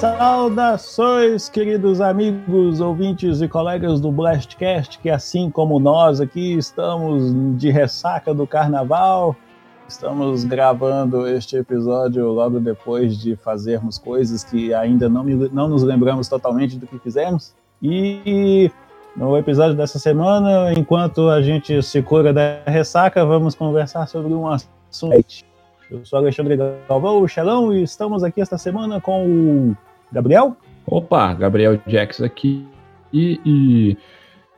Saudações, queridos amigos, ouvintes e colegas do Blastcast, que assim como nós aqui estamos de ressaca do carnaval, estamos gravando este episódio logo depois de fazermos coisas que ainda não, não nos lembramos totalmente do que fizemos. E no episódio dessa semana, enquanto a gente se cura da ressaca, vamos conversar sobre um assunto. Eu sou Alexandre Galvão, o Xelão, e estamos aqui esta semana com o Gabriel. Opa, Gabriel Jax aqui. E, e,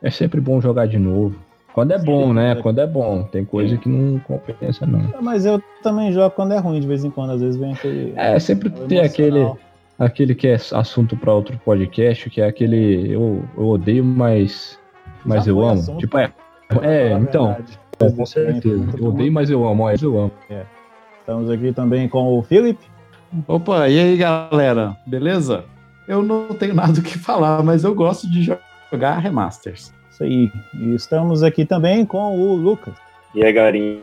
é sempre bom jogar de novo. Quando é bom, né? Quando é bom. Tem coisa que não compensa, não. É, mas eu também jogo quando é ruim, de vez em quando. Às vezes vem aquele. É, sempre tem aquele, aquele que é assunto para outro podcast, que é aquele. Eu, eu odeio, mas. Mas eu amo. Assunto, tipo, é. É, então. É, com certeza. Eu odeio, mas eu amo. Mas eu amo. É. Estamos aqui também com o Felipe. Opa, e aí galera, beleza? Eu não tenho nada o que falar, mas eu gosto de jogar remasters. Isso aí. E estamos aqui também com o Lucas. E aí galerinha,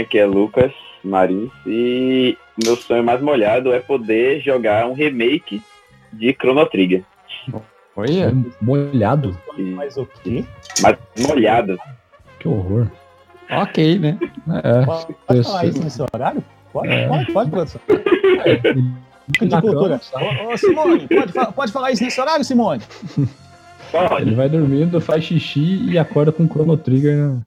aqui é Lucas Marins e meu sonho mais molhado é poder jogar um remake de Chrono Trigger. Olha, molhado? Mas o quê? Mais molhado. Que horror. Ok, né? É, pode falar isso nesse horário? Pode, é. pode, pode, produção. É. De cultura. Ô, ô, Simone, pode, pode falar isso nesse horário, Simone? Pode. Ele vai dormindo, faz xixi e acorda com o Chrono Trigger no,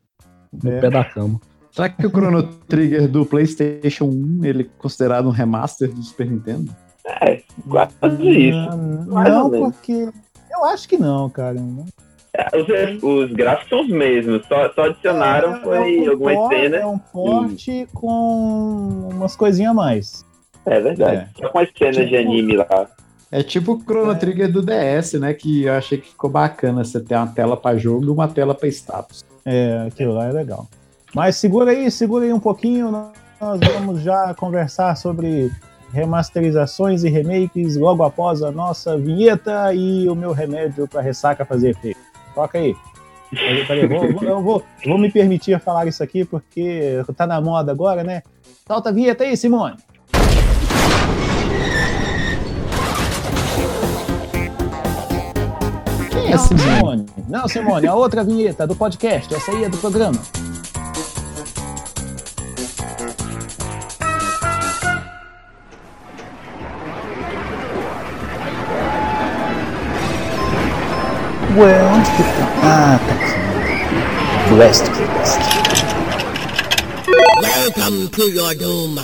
no é. pé da cama. Será que o Chrono Trigger do PlayStation 1 ele é considerado um remaster do Super Nintendo? É, quase isso. Não, não porque. Eu acho que não, cara. É, os, os, gráficos são os mesmos, só, só adicionaram é, foi é um algumas por, cenas. É um porte e... com umas coisinhas a mais. É verdade. É. Só com as cenas tipo, de anime lá. É tipo o Chrono é. Trigger do DS, né? Que eu achei que ficou bacana você ter uma tela para jogo e uma tela para status. É, aquilo lá é legal. Mas segura aí, segura aí um pouquinho. Nós vamos já conversar sobre remasterizações e remakes logo após a nossa vinheta e o meu remédio para ressaca fazer efeito. Toca aí. Peraí, peraí, vou, eu vou, vou me permitir falar isso aqui porque tá na moda agora, né? Solta a vinheta aí, Simone. Quem é Simone? Simone? Não, Simone, a outra vinheta do podcast, essa aí é do programa. Well, onde que tá? Ah, tá aqui. Blast Welcome to your doom.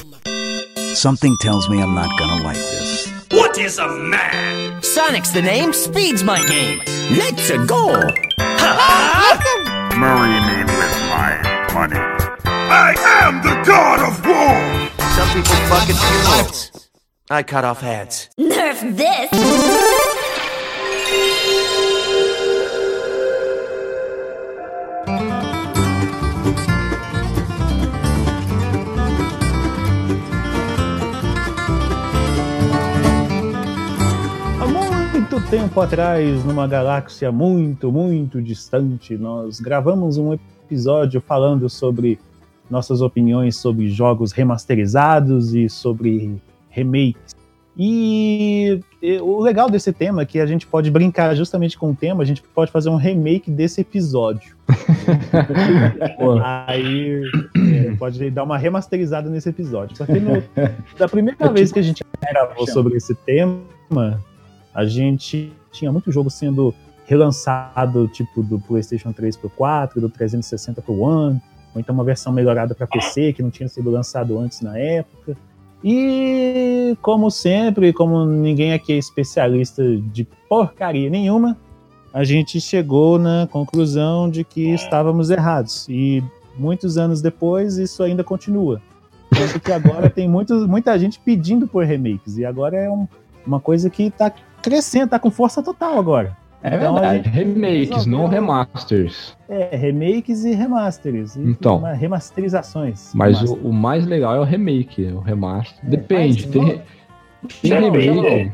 Something tells me I'm not gonna like this. What is a man? Sonic's the name, speed's my game. Let's -a go! Marry me with my money. I am the god of war! Some people fucking funerals. I cut off heads. Nerf this! Tempo atrás, numa galáxia muito, muito distante, nós gravamos um episódio falando sobre nossas opiniões sobre jogos remasterizados e sobre remakes. E, o legal desse tema é que a gente pode brincar justamente com o tema, a gente pode fazer um remake desse episódio. Aí é, pode dar uma remasterizada nesse episódio. Porque no, da primeira vez que a gente gravou sobre esse tema, a gente tinha muito jogo sendo relançado, tipo do PlayStation 3 para o 4, do 360 para o One, ou então uma versão melhorada para PC que não tinha sido lançado antes na época. E como sempre, como ninguém aqui é especialista de porcaria nenhuma, a gente chegou na conclusão de que estávamos errados. E muitos anos depois, isso ainda continua. Tanto que agora tem muito, muita gente pedindo por remakes. E agora é um, uma coisa que está crescendo, tá com força total agora. É então, verdade. Gente... Remakes, não remasters. É, remakes e remasters. E então. Remasterizações. Mas o, o, mais legal é o remake, o remaster. É, Depende. Tem, tem remake.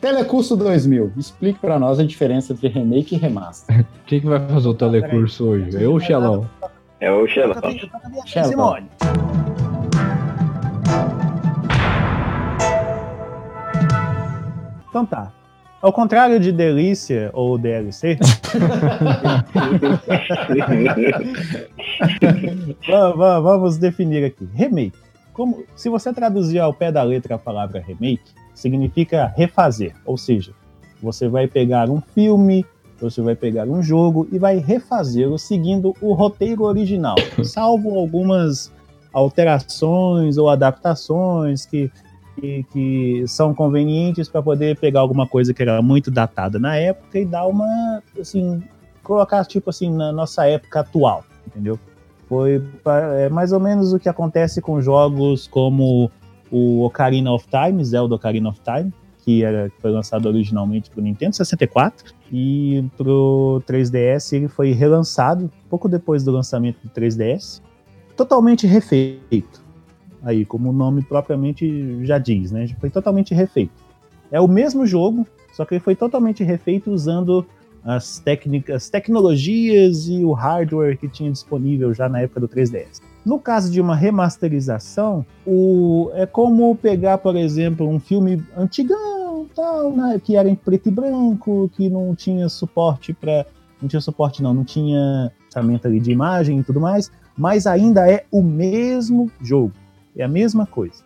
Telecurso 2000, explique para nós a diferença entre remake e remaster. Quem que vai fazer o telecurso hoje? Eu ou o Xelão? É o Xelão. Simone. Então tá. Ao contrário de Delícia ou DLC, vamos definir aqui. Remake. Como, se você traduzir ao pé da letra a palavra remake, significa refazer. Ou seja, você vai pegar um filme, você vai pegar um jogo e vai refazê-lo seguindo o roteiro original, salvo algumas alterações ou adaptações que, que, que são convenientes para poder pegar alguma coisa que era muito datada na época e dar uma, assim, colocar tipo assim na nossa época atual, entendeu? Foi é, mais ou menos o que acontece com jogos como o Ocarina of Time, Zelda Ocarina of Time, que era, foi lançado originalmente para o Nintendo 64 e para o 3DS ele foi relançado pouco depois do lançamento do 3DS, totalmente refeito. Aí, como o nome propriamente já diz, né? Foi totalmente refeito. É o mesmo jogo, só que ele foi totalmente refeito usando as técnicas, as tecnologias e o hardware que tinha disponível já na época do 3DS. No caso de uma remasterização, o, é como pegar, por exemplo, um filme antigão, tal, né, que era em preto e branco, que não tinha suporte para, não tinha suporte não, não tinha ali de imagem e tudo mais, mas ainda é o mesmo jogo, é a mesma coisa.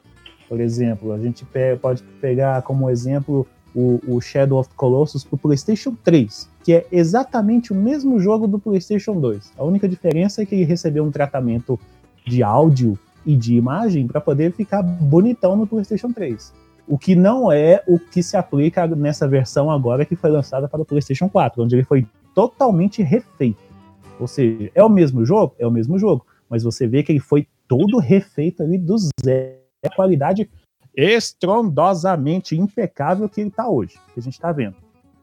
Por exemplo, a gente pode pegar como exemplo o, o Shadow of Colossus para o PlayStation 3, que é exatamente o mesmo jogo do PlayStation 2. A única diferença é que ele recebeu um tratamento de áudio e de imagem para poder ficar bonitão no PlayStation 3. O que não é o que se aplica nessa versão agora que foi lançada para o PlayStation 4, onde ele foi totalmente refeito. Ou seja, é o mesmo jogo? É o mesmo jogo, mas você vê que ele foi todo refeito ali do zero. É a qualidade estrondosamente impecável que ele está hoje, que a gente está vendo.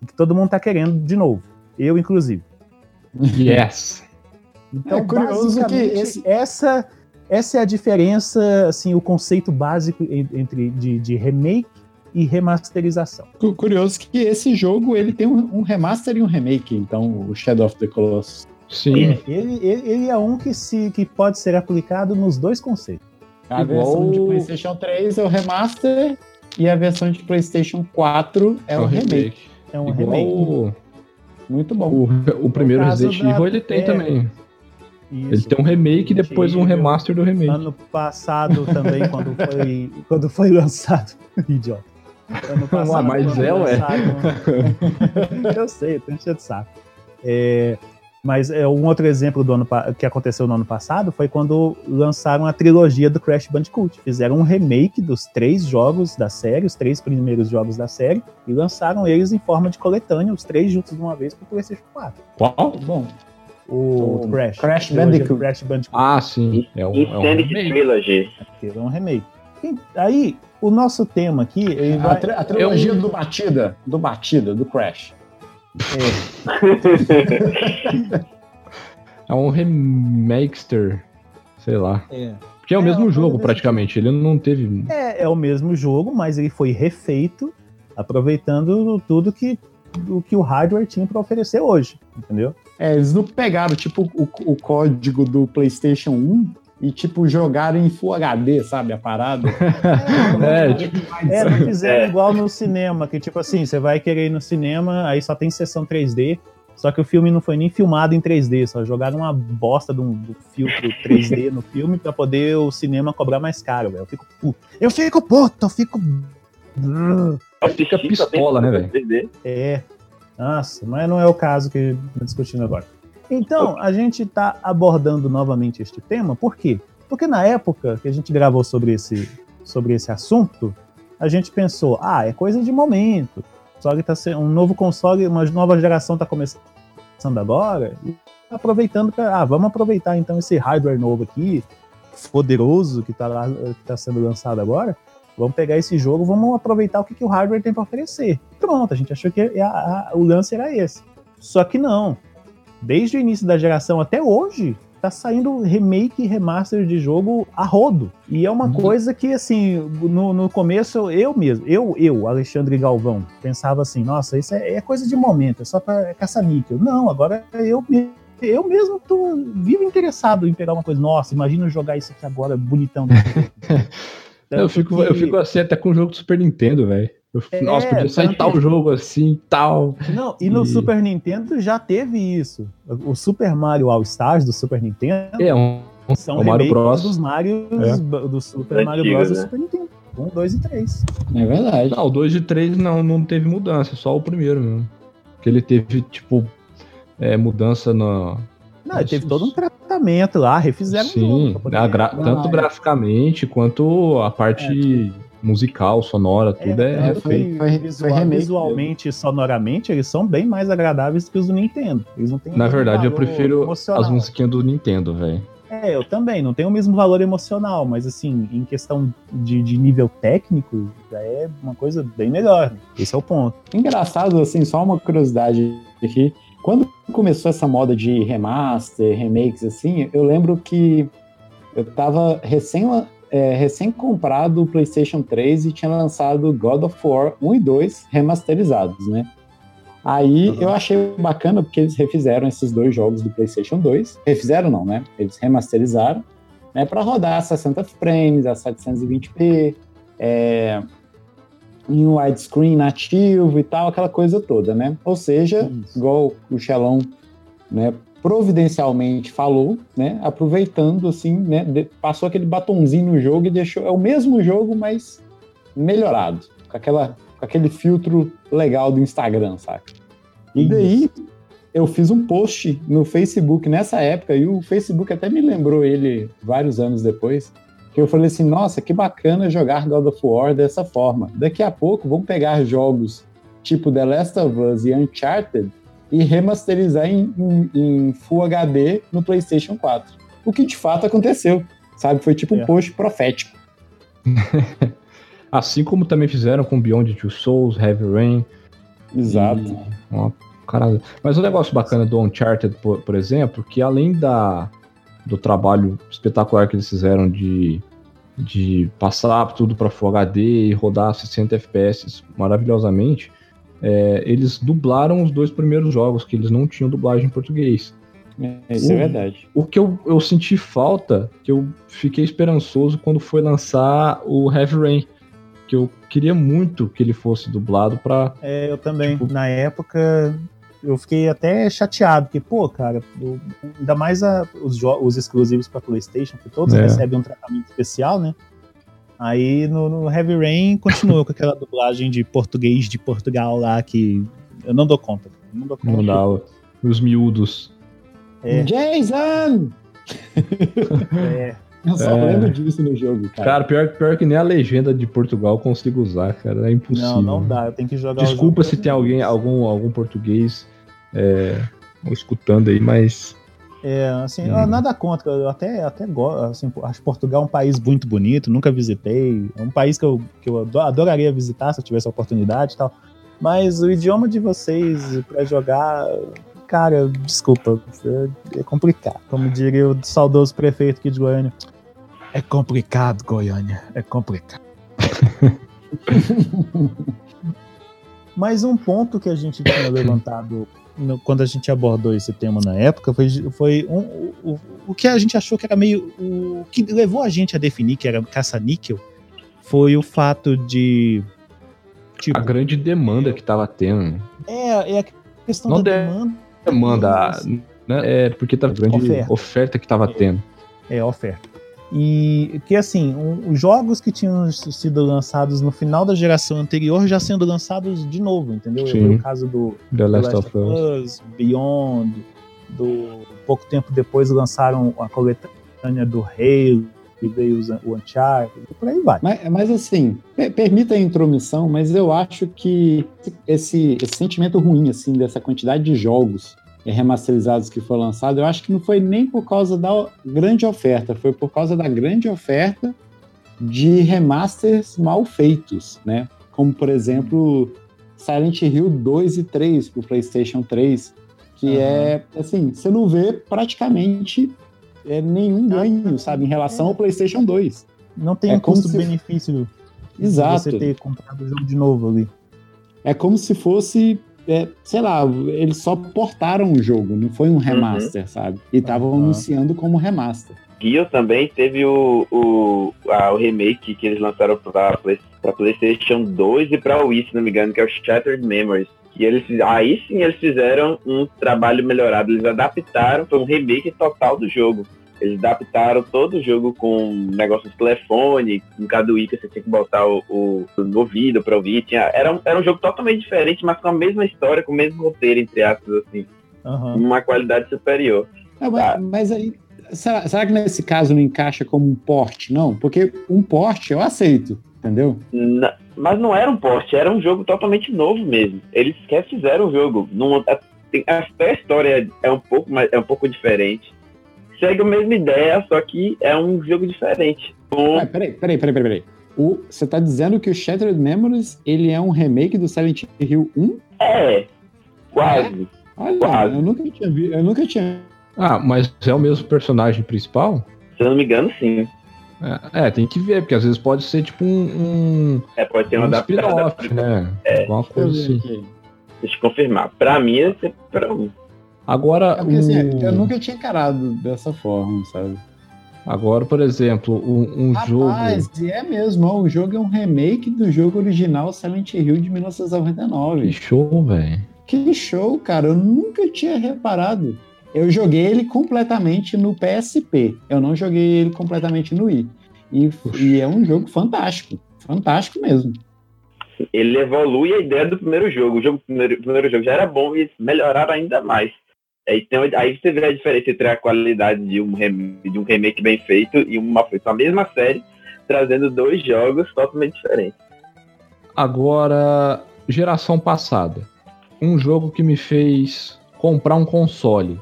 Que todo mundo está querendo de novo. Eu, inclusive. Yes. Então, é curioso que esse... essa, essa é a diferença, assim, o conceito básico entre de, de remake e remasterização. Curioso que esse jogo ele tem um, um, remaster e um remake, então o Shadow of the Colossus. Sim. É, ele, ele, ele, é um que, se, que pode ser aplicado nos dois conceitos. A Igual... versão de PlayStation 3 é o remaster e a versão de PlayStation 4 é, é o remake. remake. É um Igual remake. O... Muito bom. O, o primeiro Resident Evil ele tem é... também. Isso. Ele tem um remake e depois um remaster do remake. Ano passado também, quando foi, quando foi lançado. Idiota. Ano passado, ah, mas é, ué. eu sei, eu tô enchendo de saco. É, mas é, um outro exemplo do ano que aconteceu no ano passado foi quando lançaram a trilogia do Crash Bandicoot. Fizeram um remake dos três jogos da série, os três primeiros jogos da série, e lançaram eles em forma de coletânea, os três juntos de uma vez para o PlayStation 4. Qual? Bom o, o Crash. Crash Bandicoot. Crash Bandicoot. Ah, sim. É um, é um remake. Trilogy. É um remake. E aí, o nosso tema aqui. Vai... a, tri a trilogia Eu... do Batida. Do Batida, do Crash. É. é um remakester. Sei lá. É. Porque é o é, mesmo jogo, praticamente. Ele não teve. É, é o mesmo jogo, mas ele foi refeito, aproveitando tudo que, o que o hardware tinha para oferecer hoje. Entendeu? É, eles não pegaram, tipo, o, o código do PlayStation 1 e, tipo, jogaram em Full HD, sabe? A parada. É, é, tipo, é não fizeram é. igual no cinema, que, tipo assim, você vai querer ir no cinema, aí só tem sessão 3D, só que o filme não foi nem filmado em 3D, só jogaram uma bosta de um, do filtro 3D no filme pra poder o cinema cobrar mais caro, velho. Eu fico puto. Eu fico puto, eu fico. Fica pistola, né, velho? É. Nossa, mas não é o caso que estamos discutindo agora. Então, a gente está abordando novamente este tema, por quê? Porque na época que a gente gravou sobre esse, sobre esse assunto, a gente pensou, ah, é coisa de momento. Que tá um novo console, uma nova geração está começando agora, e aproveitando para, ah, vamos aproveitar então esse hardware novo aqui, poderoso que está tá sendo lançado agora, Vamos pegar esse jogo, vamos aproveitar o que, que o hardware tem para oferecer. Pronto, a gente achou que a, a, o lance era esse. Só que não. Desde o início da geração até hoje, tá saindo remake e remaster de jogo a rodo. E é uma uhum. coisa que, assim, no, no começo eu mesmo, eu, eu, Alexandre Galvão, pensava assim, nossa, isso é, é coisa de momento, é só pra caça-níquel. Não, agora eu eu mesmo tô vivo interessado em pegar uma coisa. Nossa, imagina jogar isso aqui agora bonitão. eu, fico, eu fico assim até com o jogo do Super Nintendo, velho. Eu, nossa, podia sair tal jogo assim, tal. Não, e no e... Super Nintendo já teve isso. O Super Mario All Stars do Super Nintendo. É um. São o Mario Bros. dos Mario é. do Super Mario Bros. do Super Nintendo. 1, 2 e 3. É verdade. Não, o 2 e 3 não, não teve mudança, só o primeiro mesmo. Que ele teve, tipo, é, mudança na. Não, ele teve todo um tratamento lá, refizeram Sim, gra tanto graficamente quanto a parte é. Musical, sonora, tudo é, é, é foi, foi, visual, foi visualmente e sonoramente, eles são bem mais agradáveis que os do Nintendo. Eles não têm Na verdade, eu prefiro emocional. as musiquinhas do Nintendo, velho. É, eu também, não tem o mesmo valor emocional, mas assim, em questão de, de nível técnico, já é uma coisa bem melhor. Esse é o ponto. Engraçado, assim, só uma curiosidade aqui. Quando começou essa moda de remaster, remakes, assim, eu lembro que eu tava recém, é, recém comprado o PlayStation 3 e tinha lançado God of War 1 e 2 remasterizados, né? Aí uhum. eu achei bacana porque eles refizeram esses dois jogos do PlayStation 2. Refizeram não, né? Eles remasterizaram, né? Para rodar a 60 frames, a 720p, é, em um widescreen nativo e tal, aquela coisa toda, né? Ou seja, Isso. igual o Xelão, né? Providencialmente falou, né? Aproveitando assim, né? De, passou aquele batonzinho no jogo e deixou é o mesmo jogo, mas melhorado, com aquela com aquele filtro legal do Instagram, saca? E daí eu fiz um post no Facebook nessa época, e o Facebook até me lembrou ele vários anos depois, que eu falei assim, nossa, que bacana jogar God of War dessa forma. Daqui a pouco vamos pegar jogos tipo The Last of Us e Uncharted e remasterizar em, em, em Full HD no PlayStation 4. O que de fato aconteceu, sabe? Foi tipo um é. post profético. Assim como também fizeram com Beyond Two Souls, Heavy Rain. Exato. Uma caralho. Mas o um negócio bacana do Uncharted, por, por, exemplo, que além da, do trabalho espetacular que eles fizeram de, de passar tudo para Full HD e rodar 60 FPS maravilhosamente, é, eles dublaram os dois primeiros jogos, que eles não tinham dublagem em português. É, isso é o, é verdade. O que eu, eu senti falta, que eu fiquei esperançoso quando foi lançar o Heavy Rain que eu queria muito que ele fosse dublado pra. É, eu também. Tipo... Na época, eu fiquei até chateado, porque, pô, cara, eu, ainda mais a, os, os exclusivos para PlayStation, que todos é. recebem um tratamento especial, né? Aí no, no Heavy Rain continuou com aquela dublagem de português de Portugal lá que eu não dou conta. Não dou conta. Não dá os miúdos. É. Jason! é. Eu só é... lembro disso no jogo, cara. Cara, pior, pior que nem a legenda de Portugal consigo usar, cara. É impossível. Não, não dá. Eu tenho que jogar Desculpa se tem alguém, algum, algum português é, escutando aí, mas. É, assim, hum. nada contra. Eu até, até gosto. Assim, acho Portugal um país muito bonito, nunca visitei. É um país que eu, que eu adoraria visitar se eu tivesse a oportunidade e tal. Mas o idioma de vocês para jogar cara, desculpa, é complicado. Como diria o saudoso prefeito aqui de Goiânia. É complicado, Goiânia. É complicado. Mas um ponto que a gente tinha levantado no, quando a gente abordou esse tema na época foi, foi um, o, o que a gente achou que era meio. O que levou a gente a definir que era caça-níquel foi o fato de. Tipo, a grande demanda que estava tendo. É, é a questão Não da demanda. Demanda, né? É porque tá grande oferta, oferta que estava tendo. É, oferta. E que assim, os jogos que tinham sido lançados no final da geração anterior já sendo lançados de novo, entendeu? Sim. o caso do The Last, of Us, Us, Beyond, do pouco tempo depois lançaram a coletânea do Halo, que veio o Uncharted, e por aí vai. Mas, mas assim, permita a intromissão, mas eu acho que esse, esse sentimento ruim, assim, dessa quantidade de jogos remasterizados que foi lançado, eu acho que não foi nem por causa da grande oferta, foi por causa da grande oferta de remasters mal feitos, né? Como, por exemplo, Silent Hill 2 e 3 para o PlayStation 3, que uhum. é, assim, você não vê praticamente é, nenhum ganho, sabe, em relação ao PlayStation 2. Não tem é um custo-benefício se... Exato. você ter comprado o jogo de novo ali. É como se fosse é, sei lá, eles só portaram o jogo, não foi um remaster, uhum. sabe? E estavam uhum. anunciando como remaster. Gear também teve o, o, a, o remake que eles lançaram para PlayStation 2 e para Wii, se não me engano, que é o Shattered Memories. E eles, aí sim eles fizeram um trabalho melhorado, eles adaptaram, foi um remake total do jogo. Eles adaptaram todo o jogo com negócio de telefone, com cada que você tinha que botar o, o no ouvido para ouvir. Tinha, era, um, era um jogo totalmente diferente, mas com a mesma história, com o mesmo roteiro, entre aspas, assim. Uhum. Uma qualidade superior. É, mas, tá. mas, aí, será, será, que nesse caso não encaixa como um porte, não? Porque um porte eu aceito, entendeu? Na, mas não era um porte, era um jogo totalmente novo mesmo. Eles quer fizeram o jogo. Não, até a história é um pouco, mais, é um pouco diferente segue a mesma ideia, só que é um jogo diferente. Um... Ah, peraí, peraí, peraí, peraí. O, você tá dizendo que o Shattered Memories ele é um remake do Silent Hill 1? É, quase. É? Olha, quase. eu nunca tinha visto, eu nunca tinha. Ah, mas é o mesmo personagem principal? Se eu não me engano, sim. É, é, tem que ver, porque às vezes pode ser tipo um. um é, pode ter um uma spin-off, né? É. Alguma coisa assim. Deixa eu confirmar. Pra mim, é pra um. Agora. É porque, assim, eu nunca tinha encarado dessa forma, sabe? Agora, por exemplo, um, um Rapaz, jogo. Rapaz, é mesmo, ó, o jogo é um remake do jogo original Silent Hill de 1999. Que show, velho. Que show, cara. Eu nunca tinha reparado. Eu joguei ele completamente no PSP. Eu não joguei ele completamente no Wii. E, e é um jogo fantástico. Fantástico mesmo ele evolui a ideia do primeiro jogo. O jogo, primeiro, primeiro jogo já era bom e melhoraram ainda mais. Aí, tem, aí você vê a diferença entre a qualidade de um, remake, de um remake bem feito e uma a mesma série, trazendo dois jogos totalmente diferentes. Agora, geração passada. Um jogo que me fez comprar um console.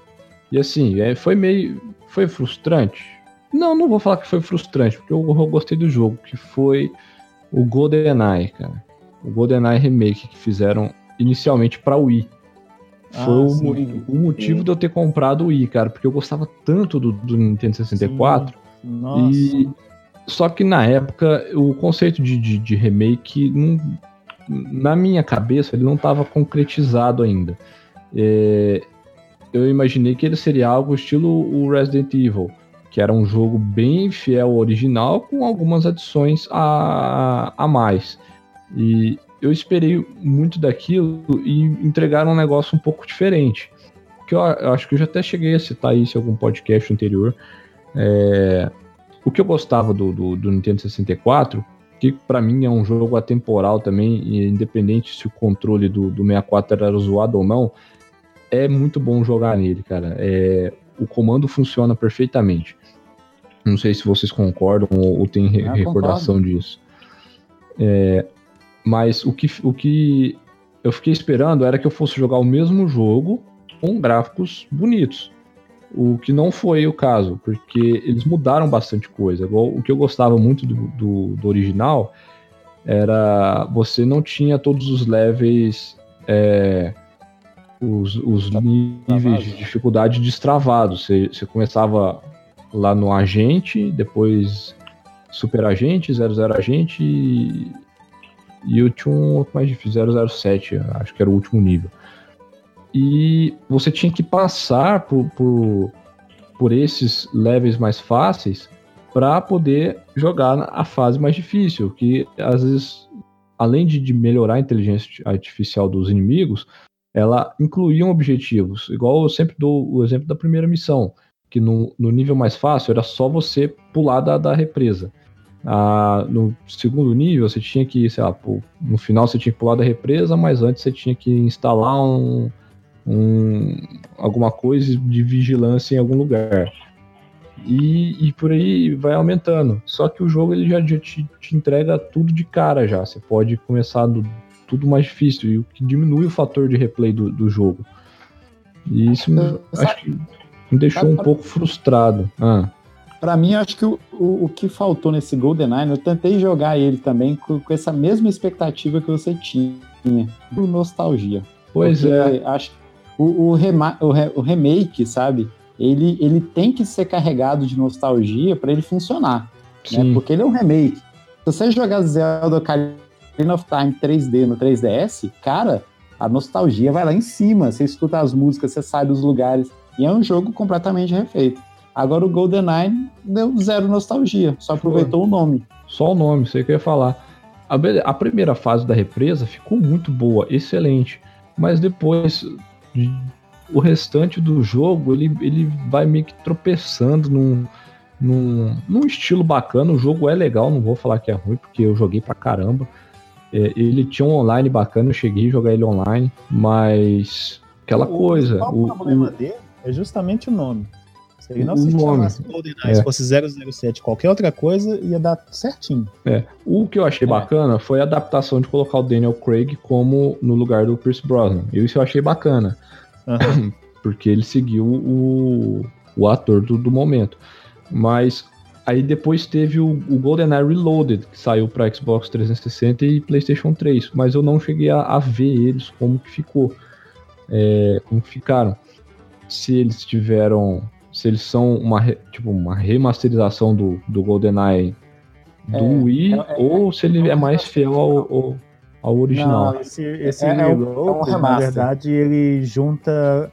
E assim, é, foi meio. Foi frustrante? Não, não vou falar que foi frustrante, porque eu, eu gostei do jogo, que foi o GoldenEye, cara. O GoldenEye Remake que fizeram inicialmente para Wii. Foi ah, o, o, motivo de eu ter comprado o Wii, cara, porque eu gostava tanto do, do Nintendo 64. Sim. Nossa. E, só que na época, o conceito de, de, de remake, não, na minha cabeça, ele não estava concretizado ainda. É, eu imaginei que ele seria algo estilo o Resident Evil, que era um jogo bem fiel ao original, com algumas adições a, a mais. E eu esperei muito daquilo e entregaram um negócio um pouco diferente. Que eu, eu acho que eu já até cheguei a citar isso em algum podcast anterior. É, o que eu gostava do, do, do Nintendo 64, que para mim é um jogo atemporal também, independente se o controle do, do 64 era zoado ou não, é muito bom jogar nele, cara. É, o comando funciona perfeitamente. Não sei se vocês concordam ou, ou têm re, recordação concordo. disso. É, mas o que, o que eu fiquei esperando era que eu fosse jogar o mesmo jogo com gráficos bonitos. O que não foi o caso, porque eles mudaram bastante coisa. O que eu gostava muito do, do, do original era você não tinha todos os levels, é, os, os níveis de dificuldade destravados. Você, você começava lá no agente, depois super agente, 00 agente e, e eu tinha um outro mais difícil, 007, acho que era o último nível. E você tinha que passar por, por, por esses levels mais fáceis para poder jogar a fase mais difícil, que às vezes, além de, de melhorar a inteligência artificial dos inimigos, ela incluía objetivos. Igual eu sempre dou o exemplo da primeira missão, que no, no nível mais fácil era só você pular da, da represa. Ah, no segundo nível, você tinha que, sei lá, pô, no final você tinha que pular da represa, mas antes você tinha que instalar um, um alguma coisa de vigilância em algum lugar. E, e, por aí vai aumentando. Só que o jogo ele já, já te, te, entrega tudo de cara já. Você pode começar do, tudo mais difícil, e o que diminui o fator de replay do, do jogo. E isso me, acho que me deixou um pouco frustrado. Ah. Para mim, acho que o, o, o, que faltou nesse GoldenEye, eu tentei jogar ele também com, com essa mesma expectativa que você tinha, por nostalgia. Pois é. Acho o, o, rema, o, re, o, remake, sabe? Ele, ele tem que ser carregado de nostalgia para ele funcionar. Né? Porque ele é um remake. Se você jogar Zelda Ocarina of Time 3D no 3DS, cara, a nostalgia vai lá em cima. Você escuta as músicas, você sabe os lugares. E é um jogo completamente refeito. Agora o GoldenEye deu zero nostalgia, só aproveitou o nome. Só o nome, sei o que eu ia falar. A, a primeira fase da represa ficou muito boa, excelente. Mas depois, de- o restante do jogo, ele, ele vai meio que tropeçando num, num, num estilo bacana. O jogo é legal, não vou falar que é ruim, porque eu joguei pra caramba. É, ele tinha um online bacana, eu cheguei a jogar ele online, mas aquela O coisa. O, problema o- dele é justamente o nome. Se ele não O se nome. chamasse GoldenEye, É. se fosse 007, qualquer outra coisa, ia dar certinho. É, o que eu achei É. bacana foi a adaptação de colocar o Daniel Craig como no lugar do Pierce Brosnan. Eu isso eu achei bacana, Aham. porque ele seguiu o, o ator do, do momento. Mas aí depois teve o, o GoldenEye Reloaded, que saiu para Xbox 360 e PlayStation 3, mas eu não cheguei a, a ver eles como que ficou, é, como que ficaram. Se eles tiveram, se eles são uma, tipo, uma remasterização do, do GoldenEye do É, Wii, é- é- ou se ele é mais fiel ao, ao, ao original. Não, Esse, esse É- é um- Reloaded, é um na verdade, ele junta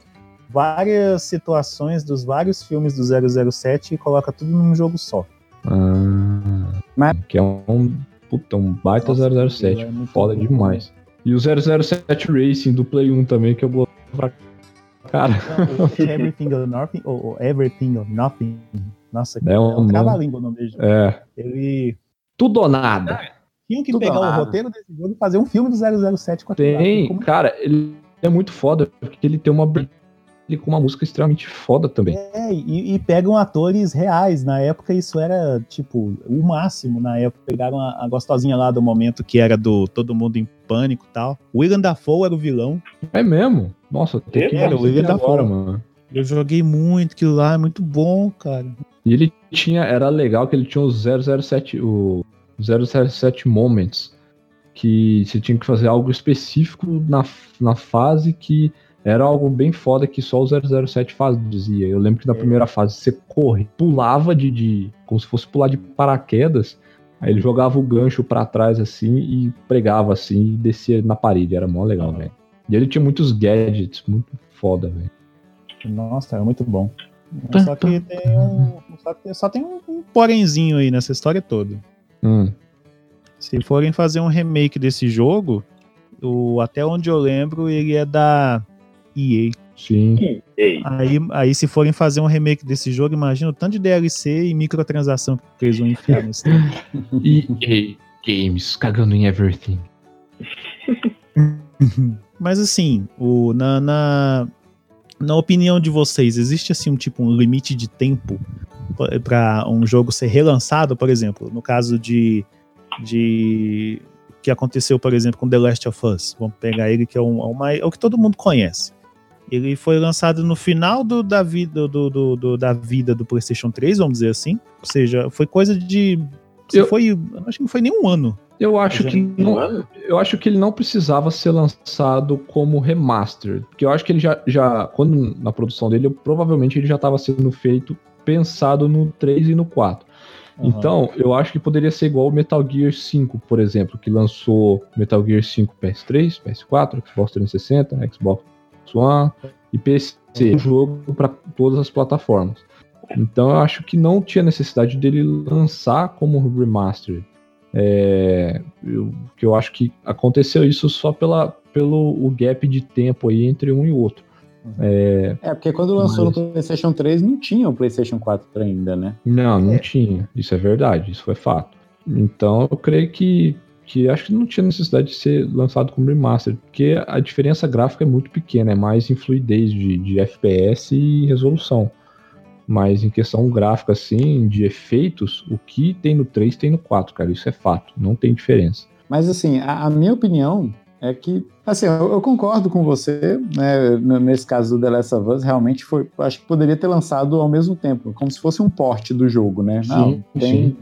várias situações dos vários filmes do 007 e coloca tudo num jogo só. Ah, Mas- que é um, puta, um baita Nossa, 007, é foda bom. demais. E o 007 Racing do Play 1 também, que eu gosto pra cara. O Everything or Nothing, ou Everything or Nothing. Nossa, É é um um nome- trava-língua o nome dele. É, Ele tudo ou nada. tinha que Tudo pegar o nada. roteiro desse jogo e fazer um filme do 007 com lá. Tem, Como- cara, ele é muito foda, porque ele tem uma ele com uma música extremamente foda também. É, e, e pegam atores reais. Na época isso era, tipo, o máximo. Na época pegaram a, a gostosinha lá do momento que era do Todo Mundo em Pânico e tal. William Dafoe era o vilão. É mesmo? Nossa, tem que o William isso aqui agora, Dafoe. mano. Eu joguei muito aquilo lá, é muito bom, cara. E ele tinha, era legal que ele tinha os 007, o 007 Moments, que você tinha que fazer algo específico na, na fase que era algo bem foda que só o 007 fazia. Eu lembro que na É. primeira fase você corre, pulava de, de como se fosse pular de paraquedas, aí ele jogava o gancho pra trás assim e pregava assim e descia na parede, era mó legal, velho. E ele tinha muitos gadgets, muito foda, velho. Nossa, é muito bom. Só que tem um. Só, que- só tem um, um porémzinho aí nessa história toda. Hum, Se forem fazer um remake desse jogo, o, até onde eu lembro, ele é da EA. sim. Aí, aí, se forem fazer um remake desse jogo, imagina o tanto de DLC e microtransação que eles vão enfiar nesse tempo. EA Games, cagando em everything. Mas assim, o, na, na, na opinião de vocês, existe assim um tipo um limite de tempo para um jogo ser relançado, por exemplo, no caso de de que aconteceu, por exemplo, com The Last of Us. Vamos pegar ele que é, um, é, uma, é o que todo mundo conhece. Ele foi lançado no final do, da, vida, do, do, do- da vida do PlayStation 3, vamos dizer assim. Ou seja, foi coisa de. Eu- Foi, acho que não foi nem um ano. Eu acho que não, Mano, eu acho que ele não precisava ser lançado como remaster, porque eu acho que ele já, já quando na produção dele, eu- provavelmente ele já estava sendo feito pensado no 3 e no 4. Então, eu acho que poderia ser igual o Metal Gear 5, por exemplo, que lançou Metal Gear 5 PS3, PS4, Xbox 360, Xbox One e PC, um jogo para todas as plataformas. Então, eu acho que não tinha necessidade dele lançar como remaster. É, eu, que eu acho que aconteceu isso só pela, pelo o gap de tempo aí entre um e outro. É, É, porque quando lançou Mas- no PlayStation 3 não tinha o PlayStation 4 ainda, né? não, não É. tinha. Isso é verdade, isso foi fato. Então eu creio que, que acho que não tinha necessidade de ser lançado como remaster, porque a diferença gráfica é muito pequena, é mais em fluidez de, de FPS e resolução. Mas em questão gráfica, assim, de efeitos, o que tem no 3 tem no 4, cara. Isso é fato, não tem diferença. Mas assim, a, a minha opinião é que, assim, eu, eu concordo com você, né? Nesse caso do The Last of Us, realmente foi, acho que poderia ter lançado ao mesmo tempo, como se fosse um porte do jogo, né? Não, Sim, tem,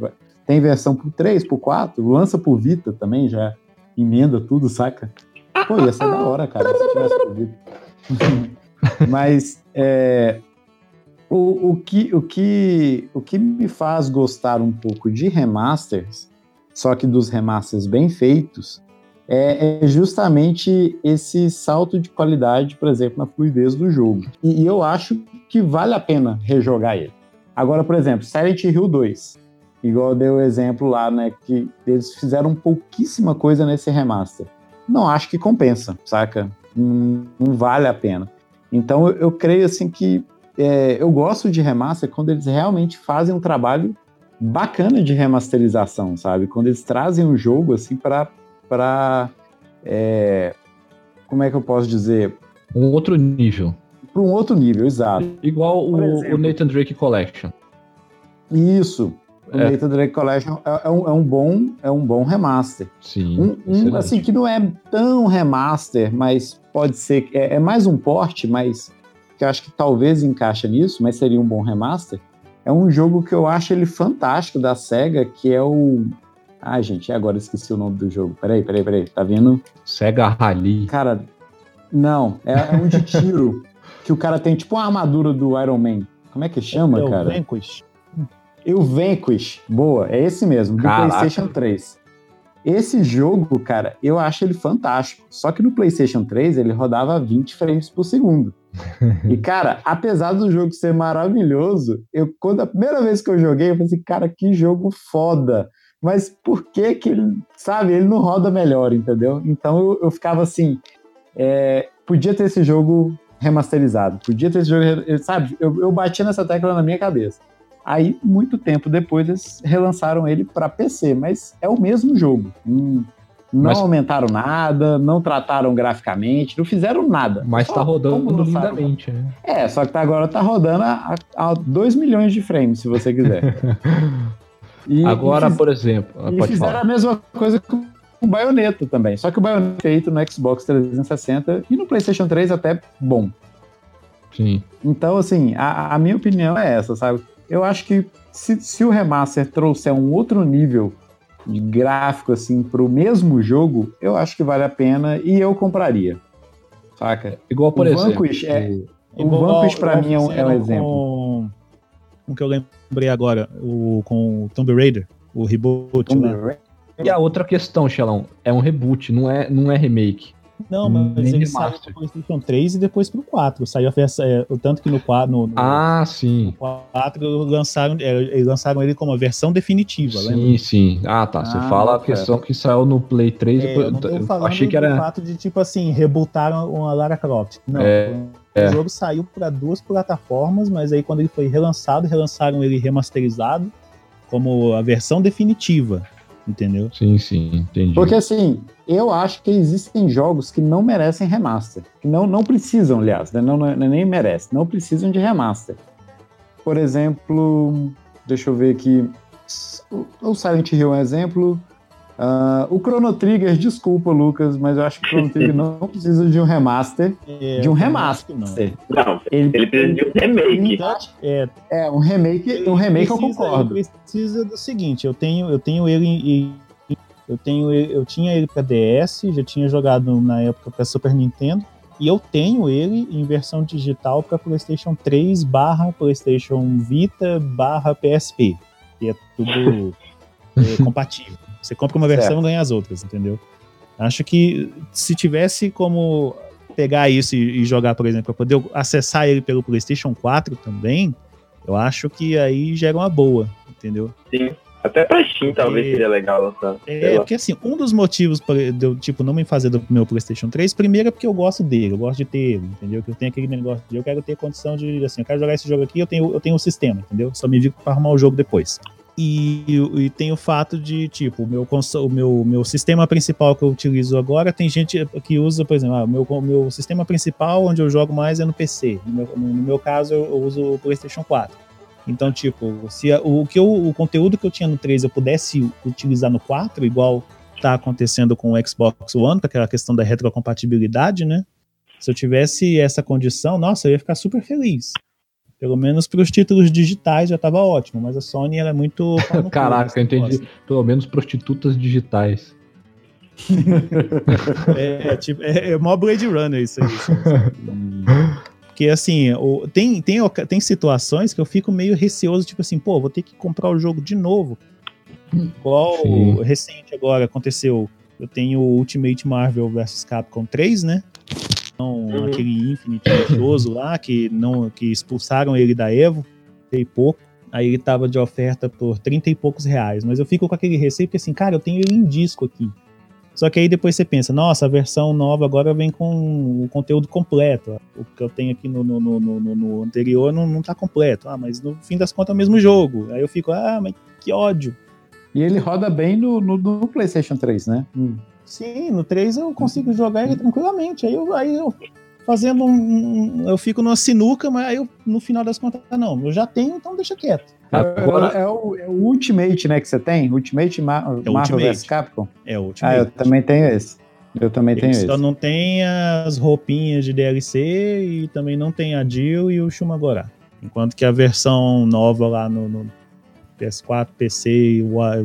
tem versão pro 3, pro 4, lança pro Vita também, já emenda tudo, saca? Pô, ia ser da hora, cara, se tivesse pro Vita. Mas é, o, o, que, o, que, o que me faz gostar um pouco de remasters, só que dos remasters bem feitos, é, é, justamente esse salto de qualidade, por exemplo, na fluidez do jogo. E, e, eu acho que vale a pena rejogar ele. Agora, por exemplo, Silent Hill 2, igual deu o exemplo lá, né, que eles fizeram pouquíssima coisa nesse remaster. Não acho que compensa, saca? Não, não vale a pena. Então, eu, eu creio assim que é, eu gosto de remaster quando eles realmente fazem um trabalho bacana de remasterização, sabe? Quando eles trazem um jogo assim para para é, como é que eu posso dizer? Um outro nível. Para um outro nível, exato. Igual o, exemplo, o, Nathan Drake Collection. Isso. O é. Nathan Drake Collection é, é, um, é, um, bom é um bom remaster. Sim. Um, um, assim que não é tão remaster, mas pode ser é, é mais um porte, mas que eu acho que talvez encaixa nisso, mas seria um bom remaster. É um jogo que eu acho ele fantástico da Sega, que é o ah, gente, agora esqueci o nome do jogo. Peraí, peraí, peraí. Tá vendo? Sega Rally. Cara, não. É, é um de tiro. que o cara tem tipo uma armadura do Iron Man. Como é que chama, é cara? O Vanquish. E o Vanquish. Boa, é esse mesmo, do Caraca. PlayStation 3. Esse jogo, cara, eu acho ele fantástico. Só que no PlayStation 3 ele rodava 20 frames por segundo. e, cara, apesar do jogo ser maravilhoso, eu, quando a primeira vez que eu joguei, eu falei assim, cara, que jogo foda mas por que que ele, sabe, ele não roda melhor, entendeu? Então eu, eu ficava assim, é, podia ter esse jogo remasterizado, podia ter esse jogo, sabe? Eu, eu bati nessa tecla na minha cabeça. Aí, muito tempo depois, eles relançaram ele para PC, mas é o mesmo jogo. Hum, não mas... aumentaram nada, não trataram graficamente, não fizeram nada. Mas só, tá rodando lindamente, né? É, só que tá, agora tá rodando a, a 2 milhões de frames, se você quiser. E, Agora, e fiz, por exemplo. E fizeram falar. a mesma coisa com o Bayonetta também. Só que o Bayonetta é feito no Xbox 360 e no PlayStation 3 até bom. Sim. Então, assim, a, a minha opinião é essa, sabe? Eu acho que se, se o remaster trouxer um outro nível de gráfico, assim, pro mesmo jogo, eu acho que vale a pena e eu compraria. Saca? Igual, por o exemplo. Vanquish é, o Vanquish, pra mim, é um, é um exemplo. Com com que eu lembrei agora, o, com o Tomb Raider, o reboot. Tomb Raider. E a outra questão, Xelão, é um reboot, não é, não é remake. Não, mas Nem ele saiu pro PlayStation 3 e depois pro 4. Saiu a festa, é, tanto que no 4. No, no, ah, sim. No 4 lançaram, é, lançaram ele como a versão definitiva, sim, lembra? Sim, Ah, tá. Você ah, fala a questão que saiu no Play 3 é, depois. Eu, eu achei que era. O fato de, tipo assim, rebootaram a Lara Croft. Não. É. É. O jogo saiu para duas plataformas, mas aí quando ele foi relançado, relançaram ele remasterizado como a versão definitiva, entendeu? Sim, sim, entendi. Porque assim, eu acho que existem jogos que não merecem remaster, que não, não precisam, aliás, né? não, não, nem merecem, não precisam de remaster. Por exemplo, deixa eu ver aqui, o Silent Hill é um exemplo, Uh, o Chrono Trigger, desculpa, Lucas, mas eu acho que o Chrono Trigger não precisa de um remaster. É, de um remaster. Não. não, ele, ele precisa de um remake. É, é um remake, um remake precisa, eu concordo. Ele precisa do seguinte, eu tenho, eu tenho ele em, eu tenho eu tinha ele para DS, já tinha jogado na época para Super Nintendo e eu tenho ele em versão digital para PlayStation 3 barra PlayStation Vita barra PSP, que é tudo é, compatível. Você compra uma versão e ganha as outras, entendeu? Acho que se tivesse como pegar isso e, e jogar, por exemplo, para poder acessar ele pelo PlayStation 4 também, eu acho que aí gera uma boa, entendeu? Sim. Até pra Steam talvez seria legal lançar. É, porque assim, um dos motivos para eu, tipo, não me fazer do meu PlayStation 3, primeiro é porque eu gosto dele, eu gosto de ter ele, entendeu? Que eu tenho aquele negócio de eu quero ter condição de, assim, eu quero jogar esse jogo aqui, eu tenho, eu tenho o um sistema, entendeu? Só me digo para arrumar o jogo depois. E, e, tem o fato de, tipo, o meu, o meu, meu sistema principal que eu utilizo agora, tem gente que usa, por exemplo, ah, o meu, meu sistema principal onde eu jogo mais é no PC. No meu, no meu caso, eu, uso o PlayStation 4. Então, tipo, se o, que eu, o conteúdo que eu tinha no 3 eu pudesse utilizar no 4, igual tá acontecendo com o Xbox One, com aquela questão da retrocompatibilidade, né? Se eu tivesse essa condição, nossa, eu ia ficar super feliz. Pelo menos para os títulos digitais já estava ótimo, mas a Sony ela é muito. Caraca, eu entendi. Pelo menos prostitutas digitais. é, é, tipo, é, é mó Blade Runner isso aí. Porque assim, o, tem, tem, tem situações que eu fico meio receoso, tipo assim, pô, vou ter que comprar o jogo de novo. Igual Sim. recente agora aconteceu Eu tenho o Ultimate Marvel vs Capcom 3, né? Então, Uhum. aquele Infinite lixoso lá, que, não, que expulsaram ele da Evo, tem pouco. Aí ele tava de oferta por 30 e poucos reais. Mas eu fico com aquele receio, porque assim, cara, eu tenho ele em disco aqui. Só que aí depois você pensa, nossa, a versão nova agora vem com o conteúdo completo. O que eu tenho aqui no, no, no, no- anterior não, não tá completo. Ah, mas no fim das contas é o mesmo jogo. Aí eu fico, ah, mas que ódio. E ele roda bem no, no, PlayStation 3, né? Hum. Sim, no 3 eu consigo jogar ele tranquilamente. Aí eu, aí eu fazendo um, um- Eu fico numa sinuca, mas aí eu, no final das contas, não, eu já tenho, então deixa quieto. Agora, É, o, é o Ultimate, né, que você tem? Ultimate Ma É Marvel vs Capcom? É o Ah, Ultimate. eu também tenho esse. Eu também tenho Ele esse. só não tem as roupinhas de DLC e também não tem a Jill e o Shumagorá. Enquanto que a versão nova lá no, no PS4, PC e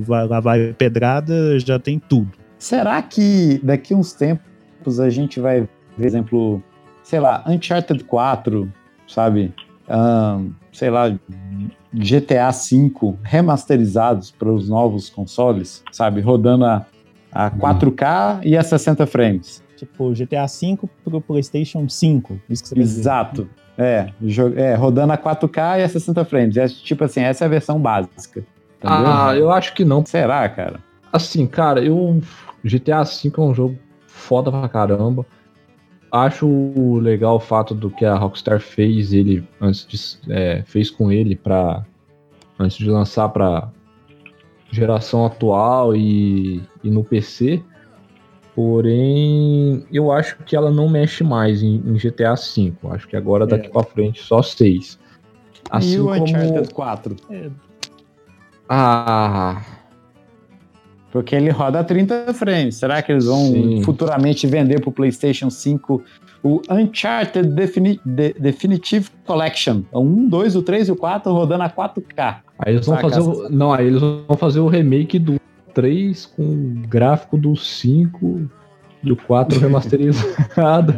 lá vai pedrada já tem tudo. Será que daqui uns tempos a gente vai ver, por exemplo, sei lá, Uncharted 4, sabe? Ahn, sei lá, GTA V remasterizados para os novos consoles, sabe? Rodando a, a 4K e a 60 frames. Tipo, GTA V pro PlayStation 5. Isso que você. Exato. É, é, rodando a 4K e a 60 frames. É, tipo assim, essa é a versão básica. Entendeu? ah, eu acho que não. Será, cara? Assim, cara, eu. GTA V é um jogo foda pra caramba. Acho legal o fato do que a Rockstar fez ele antes de, é, fez com ele para antes de lançar para geração atual e, e no PC. Porém, eu acho que ela não mexe mais em, em GTA V. Acho que agora daqui É. pra frente só 6. Assim e o como Uncharted 4? ah, Porque ele roda a 30 frames. Será que eles vão Sim. futuramente vender pro PlayStation 5 o Uncharted Defini- De- Definitive Collection? O 1, 2, o 3 e o 4 rodando a 4K. Aí eles vão fazer o, não, aí eles vão fazer o remake do 3 com o gráfico do 5 e o 4 remasterizado.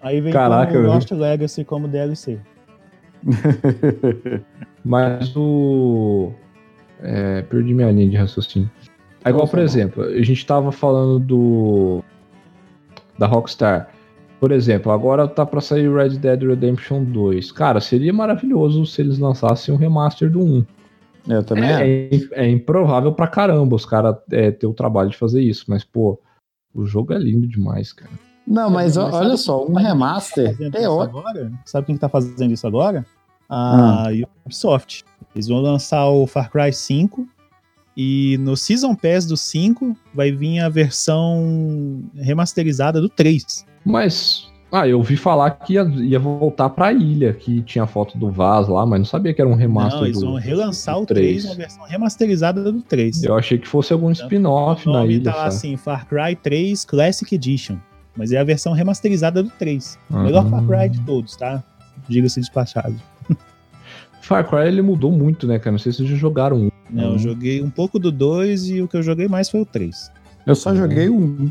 Aí vem Caraca, o. Lost Legacy como DLC. Mas o é, perdi minha linha de raciocínio. É igual, por exemplo, a gente tava falando do da Rockstar. Por exemplo, agora tá pra sair o Red Dead Redemption 2. Cara, seria maravilhoso se eles lançassem um remaster do 1. Eu também acho. É, é improvável pra caramba os caras é, ter o trabalho de fazer isso, mas, pô, o jogo é lindo demais, cara. Não, mas, Mas olha só, quem um tá remaster isso teórico. agora? Sabe quem que tá fazendo isso agora? A Ubisoft. Eles vão lançar o Far Cry 5 e no Season Pass do 5 vai vir a versão remasterizada do 3. Mas, ah, eu ouvi falar que ia, ia voltar pra ilha, que tinha foto do Vaz lá, mas não sabia que era um remaster Não, eles do, vão relançar do o 3 na versão remasterizada do 3. Eu achei que fosse algum spin-off o na nome ilha, tá lá sabe? assim, Far Cry 3 Classic Edition. Mas é a versão remasterizada do 3. O Aham. melhor Far Cry de todos, tá? Diga-se despachado. Far Cry, ele mudou muito, né, cara? Não sei se vocês já jogaram um. Não, eu joguei um pouco do 2 e o que eu joguei mais foi o 3. Eu só joguei um.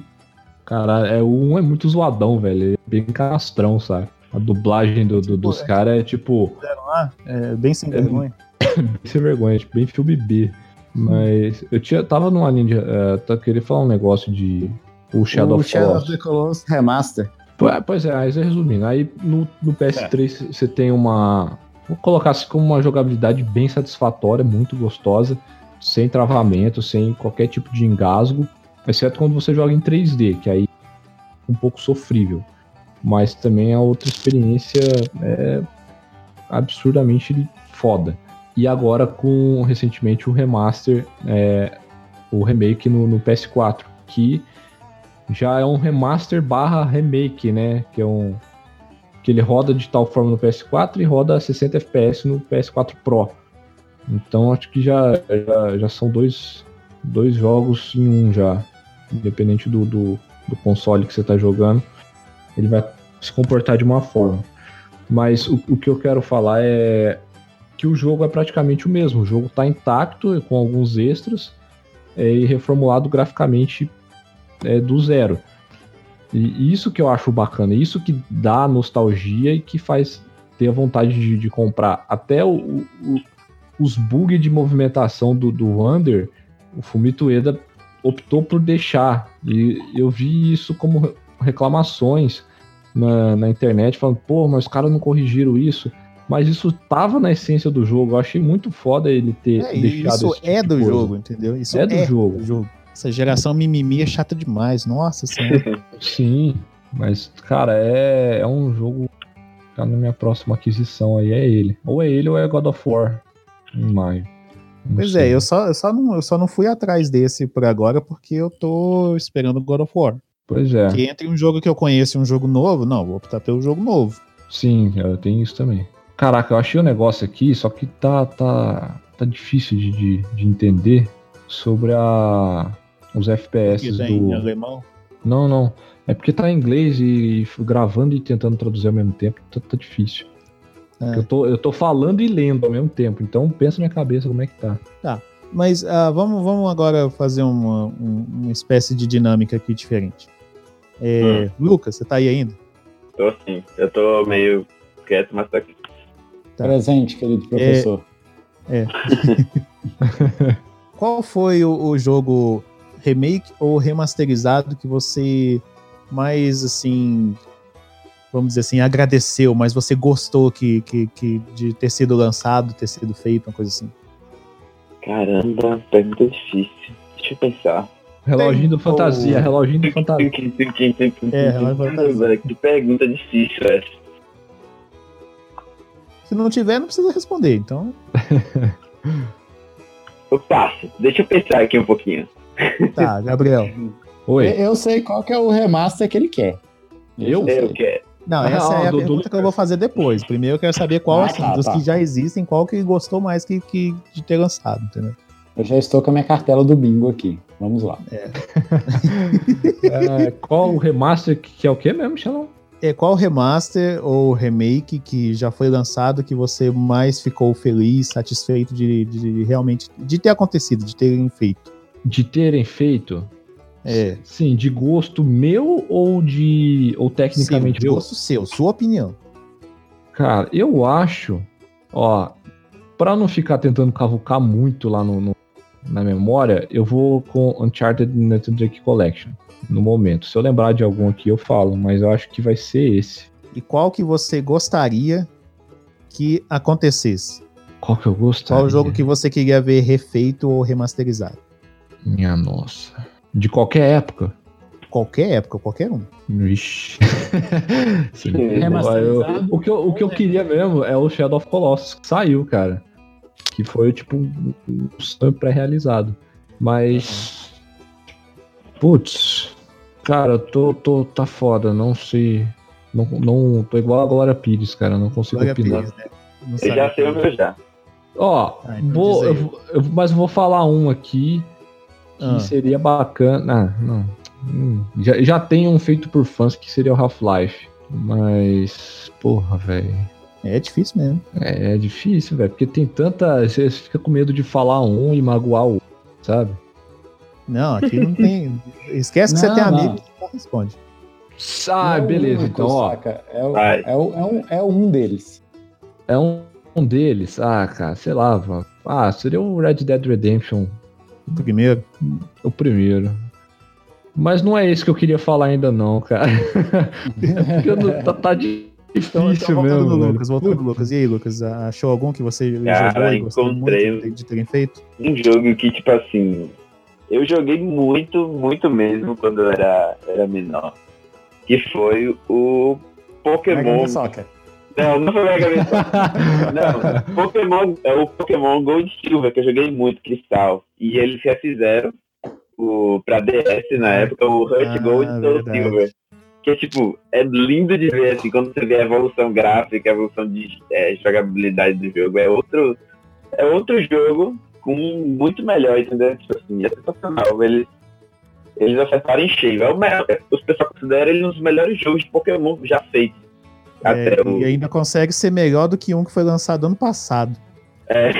Cara, é, o um é muito zoadão, velho. Ele é bem castrão, sabe? A dublagem do, do- dos é- caras é tipo... Lá, é bem sem É, vergonha. sem vergonha, tipo, bem filme B. Mas eu tinha, tava numa linha. Uh, tá querendo falar um negócio de. O Shadow o of Shadow of the Colossus Remaster. É, Pois é, mas resumindo, aí no, no PS3 você tem uma. Vou colocar assim como uma jogabilidade bem satisfatória, muito gostosa, sem travamento, sem qualquer tipo de engasgo, exceto quando você joga em 3D, que aí é um pouco sofrível. Mas também a outra experiência é absurdamente foda. E agora com recentemente o remaster, é, o remake no, no PS4, que já é um remaster barra remake, né? Que é um. Que ele roda de tal forma no PS4 e roda a 60 FPS no PS4 Pro. Então acho que já, já, já são dois, dois jogos em um já. Independente do, do, do console que você está jogando, ele vai se comportar de uma forma. Mas o, o que eu quero falar é que o jogo é praticamente o mesmo. O jogo está intacto, com alguns extras, é, e reformulado graficamente é, do zero. E isso que eu acho bacana, isso que dá nostalgia e que faz ter a vontade de, de comprar. Até o, o- os bugs de movimentação do, do Wander, o Fumito Ueda optou por deixar. E eu vi isso como reclamações na, na internet, falando, pô, mas os caras não corrigiram isso. Mas isso tava na essência do jogo. Eu achei muito foda ele ter É, deixado isso é tipo do de coisa. jogo, entendeu? Isso É do jogo. Essa geração mimimi é chata demais. Nossa senhora. Sim, mas, cara, é, é um jogo. Tá na minha próxima aquisição aí, é ele. Ou é ele ou é God of War. Em maio. Não pois sei. é, eu só, eu, só não, eu só não fui atrás desse por agora porque eu tô esperando God of War. Pois é. Que entre um jogo que eu conheço e um jogo novo, não, vou optar pelo jogo novo. Sim, eu tenho isso também. Caraca, eu achei um negócio aqui, só que tá, tá, tá difícil de, de, de entender sobre a, os FPS Que tem em do. alemão. Não, não. É porque tá em inglês e gravando e tentando traduzir ao mesmo tempo, tá, tá difícil. É. Eu, tô, eu tô falando e lendo ao mesmo tempo, então pensa na minha cabeça como é que tá. Mas ah, vamos, vamos agora fazer uma, um- uma espécie de dinâmica aqui diferente. É, Lucas, você tá aí ainda? Tô sim. Eu tô meio quieto, mas tô aqui. Tá. Presente, querido professor. Qual foi o, o jogo remake ou remasterizado que você mais assim, vamos dizer assim, agradeceu, mas você gostou que, que, que de ter sido lançado, ter sido feito, uma coisa assim? Caramba, pergunta difícil. Deixa eu pensar. Reloginho do fantasia, o- reloginho do fantasia. É, relógio fantasia. Que pergunta difícil essa. Se não tiver, não precisa responder. Então, Eu passo. Deixa eu pensar aqui um pouquinho. Tá, Gabriel. Oi. Eu sei qual que é o remaster que ele quer. Eu? sei. Eu quero. Não, essa Ah, é a do- do pergunta que eu vou fazer depois. Primeiro eu quero saber qual, Ah, assim, tá, dos tá. que já existem, qual que gostou mais que, que de ter lançado, entendeu? Eu já estou com a minha cartela do bingo aqui. Vamos lá. É, qual o remaster que, que é o quê mesmo, Xelão? É, qual remaster ou remake que já foi lançado que você mais ficou feliz, satisfeito de, de realmente de ter acontecido, de terem feito? De terem feito? É, Sim, de gosto meu ou de. ou tecnicamente seu, meu? gosto seu, sua opinião. Cara, eu acho, ó, pra não ficar tentando cavucar muito lá no, no- na memória, eu vou com Uncharted Nathan Drake Collection no momento. Se eu lembrar de algum aqui, eu falo, mas eu acho que vai ser esse. E qual que você gostaria que acontecesse? Qual que eu gostaria? Qual o jogo que você queria ver refeito ou remasterizado? Minha nossa. De qualquer época. Qualquer época, qualquer um. Vixe. Remasterizado Eu- o, que eu, o que eu queria mesmo é o Shadow of Colossus que saiu, cara. Que foi, tipo, um sonho pré-realizado. Mas. Putz. Cara, eu tô, tô. Tá foda, não sei. Não, não, tô igual a Glória Pires, cara. Não consigo Glória opinar. Pires, né? Não Eu já sei o meu já. Ó, Ah, então vou, eu, eu- mas eu vou falar um aqui que Ah. seria bacana. Ah, não. Hum, já, já tem um feito por fãs que seria o Half-Life. Mas. Porra, velho. É difícil mesmo. É, é difícil, velho. Porque tem tanta. Você fica com medo de falar um e magoar o outro, sabe? Não, aqui não tem. Esquece que você tem não. amigo que não responde. Ah, Não beleza. Então, ó. saca? É, o- é, o- é um, é um deles. É um, um deles. Ah, cara, sei lá. vó. Ah, seria o Red Dead Redemption, Primeiro. o primeiro. Mas não é esse que eu queria falar ainda, não, cara. Porque não- tá, tá difícil Então, então voltando mesmo. Lucas, voltando Lucas. E aí, Lucas, achou algum que você Cara, jogou e encontrei muito de, terem feito? Um jogo que, tipo assim, eu joguei muito, muito mesmo quando eu era, era menor. Que foi o Mega Pokémon. Man Soccer. Não, não foi Mega Man. Não, Pokémon, é o Pokémon Gold Silver, que eu joguei muito, Cristal. E eles já fizeram o, pra DS na época, o Rush Ah, Gold e Soul. Silver. Que é tipo, é lindo de ver, assim, quando você vê a evolução gráfica, a evolução de é, jogabilidade do jogo. É outro, é outro jogo com muito melhor, entendeu? Tipo assim, é sensacional. Eles, eles acertaram em cheio. É o melhor, os pessoal consideram ele um dos melhores jogos de Pokémon já feitos. Até É, o, E ainda consegue ser melhor do que um que foi lançado ano passado. É.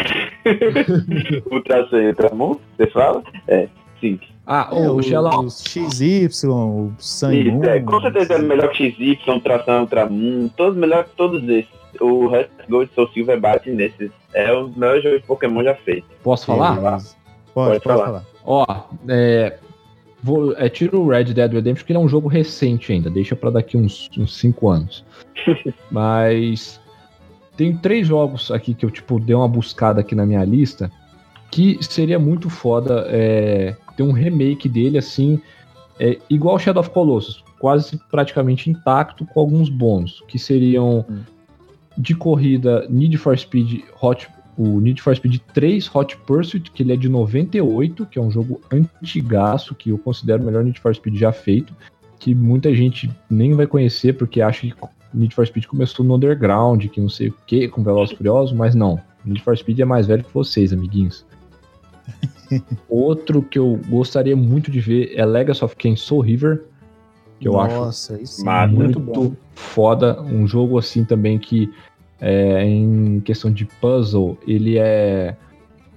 Ultra e Ultramon, você fala? É, sim. Ah, É, o, o Xelão. XY, o Isso, é, com certeza é melhor que XY, Sun, Ultramon, todos melhor que todos esses. O Red Gold Soul Silver bate nesses. É dos melhores jogos de Pokémon já feito. Posso falar? Pode, Pode pode, falar. falar. Ó, é, vou, é, tira o Red Dead Redemption, que ele é um jogo recente ainda, deixa para daqui uns 5 anos. Mas tem três jogos aqui que eu, tipo, dei uma buscada aqui na minha lista, que seria muito foda é, ter um remake dele, assim, é, igual Shadow of Colossus, quase praticamente intacto, com alguns bônus, que seriam hum. de corrida Need for Speed Hot o Need for Speed 3 Hot Pursuit, que ele é de 98, que é um jogo antigaço, que eu considero o melhor Need for Speed já feito, que muita gente nem vai conhecer porque acha que Need for Speed começou no underground, que não sei o que, com Velozes Furiosos, mas não. Need for Speed é mais velho que vocês, amiguinhos. Outro que eu gostaria muito de ver é Legacy of Kain Soul River, que eu Nossa, acho isso é muito, muito foda. Um jogo assim também que é, em questão de puzzle, ele é.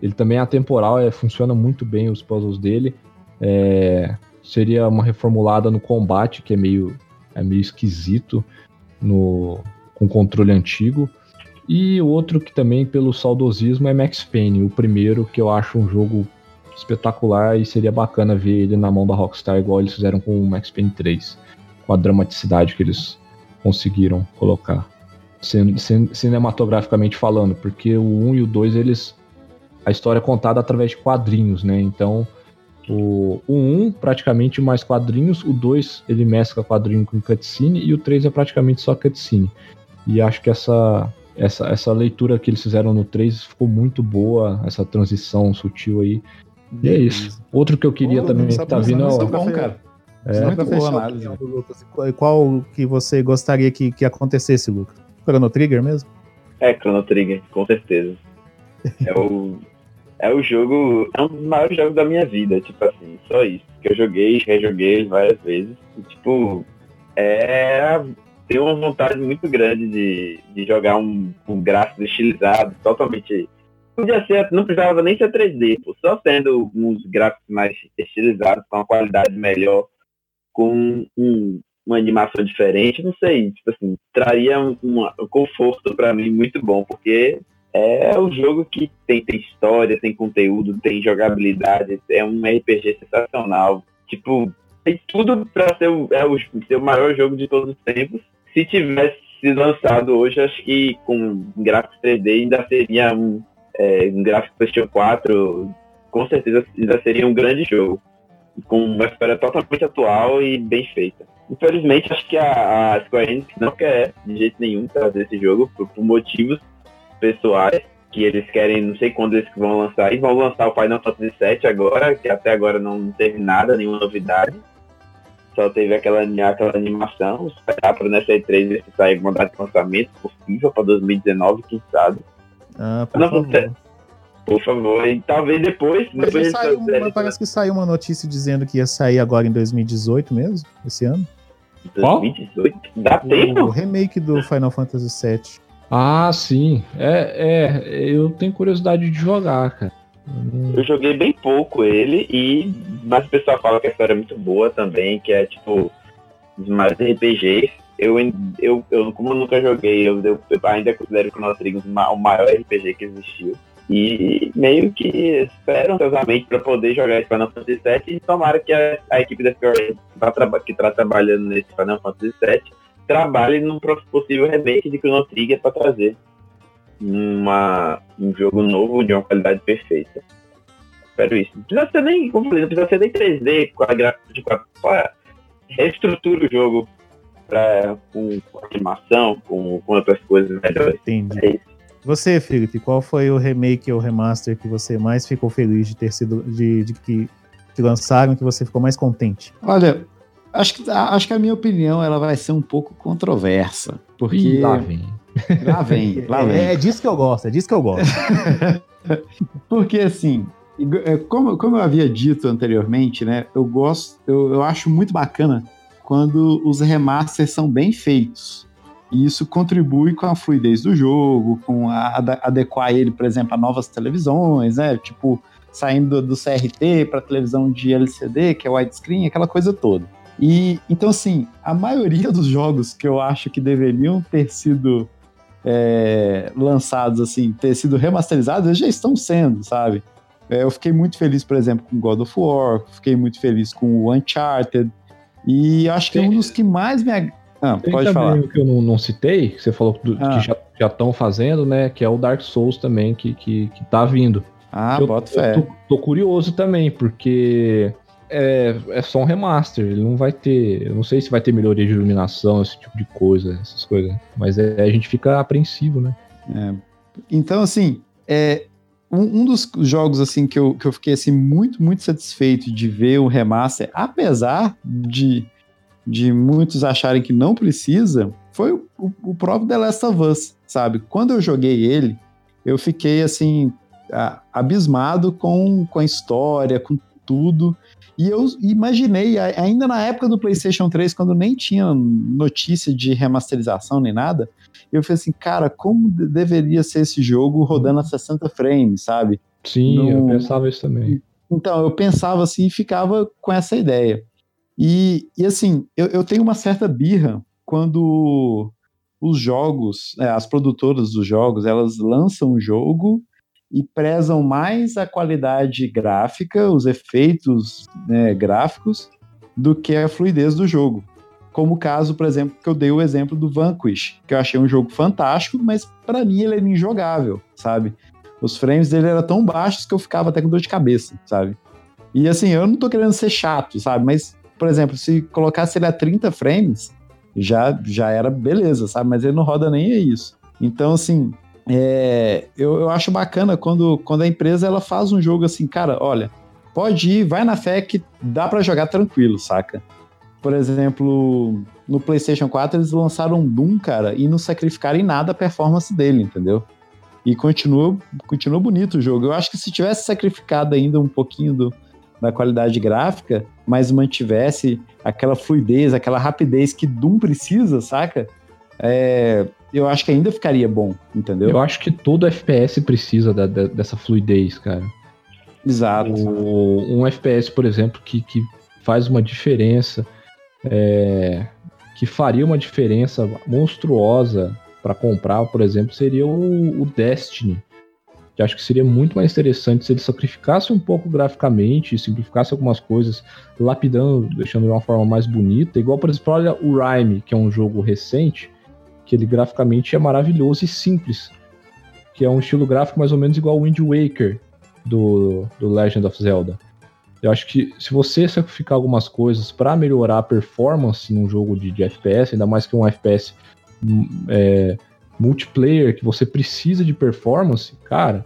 Ele também é atemporal, é, funciona muito bem os puzzles dele. É, seria uma reformulada no combate, que é meio, é meio esquisito no, com controle antigo. E outro que também, pelo saudosismo, é Max Payne, o primeiro, que eu acho um jogo espetacular e seria bacana ver ele na mão da Rockstar, igual eles fizeram com o Max Payne 3, com a dramaticidade que eles conseguiram colocar cinematograficamente falando, porque o 1 e o 2 eles a história é contada através de quadrinhos, né? Então, o, o 1 praticamente mais quadrinhos, o 2 ele mescla quadrinho com cutscene e o 3 é praticamente só cutscene. E acho que essa essa, essa leitura que eles fizeram no 3 ficou muito boa, essa transição sutil aí. E é isso. Outro que eu queria Pô, também que tá vindo é o. Bom, cara. É, muito boa análise. Lucas. Qual que você gostaria que, que acontecesse, Lucas? Chrono Trigger mesmo? É, Chrono Trigger, com certeza. É o, é o jogo, é um dos maiores jogos da minha vida, tipo assim, só isso. Que eu joguei, rejoguei várias vezes. E, tipo, é. Tenho uma vontade muito grande de, de jogar um, um gráfico estilizado, totalmente. Podia ser, não precisava nem ser 3D, pô, só sendo uns gráficos mais estilizados, com uma qualidade melhor, com um, uma animação diferente, não sei, tipo assim, traria um, um conforto para mim muito bom, porque é o jogo que tem, tem história, tem conteúdo, tem jogabilidade, é um RPG sensacional. Tipo, tem tudo para ser, o, é o, ser o maior jogo de todos os tempos. Se tivesse sido lançado hoje, acho que com gráficos 3D ainda seria um, é, um gráfico PlayStation 4, com certeza ainda seria um grande jogo. Com uma história totalmente atual e bem feita. Infelizmente, acho que a, a Square Enix não quer de jeito nenhum trazer esse jogo por, por, motivos pessoais que eles querem, não sei quando eles vão lançar, e vão lançar o Final Fantasy VII agora, que até agora não teve nada, nenhuma novidade. Só teve aquela, aquela animação, esperar para nessa E3 ver se sair alguma data de lançamento possível para 2019, quem sabe. Ah, por não, favor. Por favor, e talvez depois. Mas depois saiu, parece que saiu uma notícia dizendo que ia sair agora em 2018 mesmo, esse ano. 2018? Dá o, tempo? O remake do Final Fantasy VII. Ah, sim. É, é, eu tenho curiosidade de jogar, cara. Eu joguei bem pouco ele, e mas o pessoal fala que a história é muito boa também, que é tipo os mais RPGs. Eu, eu, eu como eu nunca joguei, eu, eu ainda considero que o Chrono Trigger o maior RPG que existiu. E meio que esperam ansiosamente para poder jogar esse Final Fantasy VII e tomara que a, a equipe da Square que está trabalhando nesse Final Fantasy VII trabalhe num possível remake de Chrono Trigger para trazer uma, um jogo novo de uma qualidade perfeita. Espero isso. Não precisa ser nem, como falei, não precisa ser nem 3D com a gráfica de 4 reestrutura o jogo pra, com, com animação, com, com outras coisas melhores. Entendi. É isso. Você, Felipe, qual foi o remake ou remaster que você mais ficou feliz de ter sido. de, de que, que lançaram que você ficou mais contente? Olha, acho que, acho que a minha opinião ela vai ser um pouco controversa. Porque. Ih, lá vem. Lá vem, lá vem. É, é disso que eu gosto, é disso que eu gosto. porque assim, é, como, como eu havia dito anteriormente, né? Eu gosto, eu, eu acho muito bacana quando os remasters são bem feitos. E isso contribui com a fluidez do jogo, com a, adequar ele, por exemplo, a novas televisões, né? Tipo, saindo do, CRT para televisão de LCD, que é widescreen, aquela coisa toda. E então, assim, a maioria dos jogos que eu acho que deveriam ter sido é, lançados, assim, ter sido remasterizados, já estão sendo, sabe? É, eu fiquei muito feliz, por exemplo, com God of War, fiquei muito feliz com o Uncharted, e acho que é um dos que mais me. Ah, Tem pode falar. o que eu não, não citei, que você falou do- Ah. que já estão fazendo, né? Que é o Dark Souls também, que, que, que tá vindo. Ah, eu, bota eu fé. tô, tô curioso também, porque é, é só um remaster, ele não vai ter. Eu não sei se vai ter melhoria de iluminação, esse tipo de coisa, essas coisas. Mas é, a gente fica apreensivo, né? É. Então, assim, é, um, um dos jogos assim que eu, que eu fiquei assim, muito, muito satisfeito de ver o remaster, apesar de, de muitos acharem que não precisa, foi o, o- o próprio The Last of Us, sabe? Quando eu joguei ele, eu fiquei assim, abismado com, com a história, com tudo. E eu imaginei, ainda na época do PlayStation 3, quando nem tinha notícia de remasterização nem nada, eu falei assim, cara, como de- deveria ser esse jogo rodando a 60 frames, sabe? Sim, eu No- pensava isso também. Então, eu pensava assim e ficava com essa ideia. E, e assim, eu, eu tenho uma certa birra quando os jogos, é, as produtoras dos jogos, elas lançam um jogo e prezam mais a qualidade gráfica, os efeitos né, gráficos, do que a fluidez do jogo. Como o caso, por exemplo, que eu dei o exemplo do Vanquish, que eu achei um jogo fantástico, mas para mim ele era injogável, sabe? Os frames dele eram tão baixos que eu ficava até com dor de cabeça, sabe? E assim, eu não tô querendo ser chato, sabe? Mas, por exemplo, se colocasse ele a 30 frames, já, já era beleza, sabe? Mas ele não roda nem a isso. Então, assim, é, eu, eu acho bacana quando, quando a empresa ela faz um jogo assim, cara, olha, pode ir, vai na fé que dá pra jogar tranquilo, saca? Por exemplo, no PlayStation 4 eles lançaram um Doom, cara, e não sacrificaram em nada a performance dele, entendeu? E continua, continua bonito o jogo. Eu acho que se tivesse sacrificado ainda um pouquinho do, da qualidade gráfica, mas mantivesse aquela fluidez, aquela rapidez que Doom precisa, saca? É, eu acho que ainda ficaria bom, entendeu? Eu acho que todo FPS precisa da- da- dessa fluidez, cara. Exato. O- um FPS, por exemplo, que, que faz uma diferença, é, que faria uma diferença monstruosa para comprar, por exemplo, seria o, o Destiny. Que acho que seria muito mais interessante se ele sacrificasse um pouco graficamente, simplificasse algumas coisas, lapidando, deixando de uma forma mais bonita. Igual, por exemplo, olha o Rime, que é um jogo recente, que ele graficamente é maravilhoso e simples. Que é um estilo gráfico mais ou menos igual ao Wind Waker do, do Legend of Zelda. Eu acho que se você sacrificar algumas coisas para melhorar a performance num jogo de, de FPS, ainda mais que um FPS hum, é, multiplayer, que você precisa de performance, cara,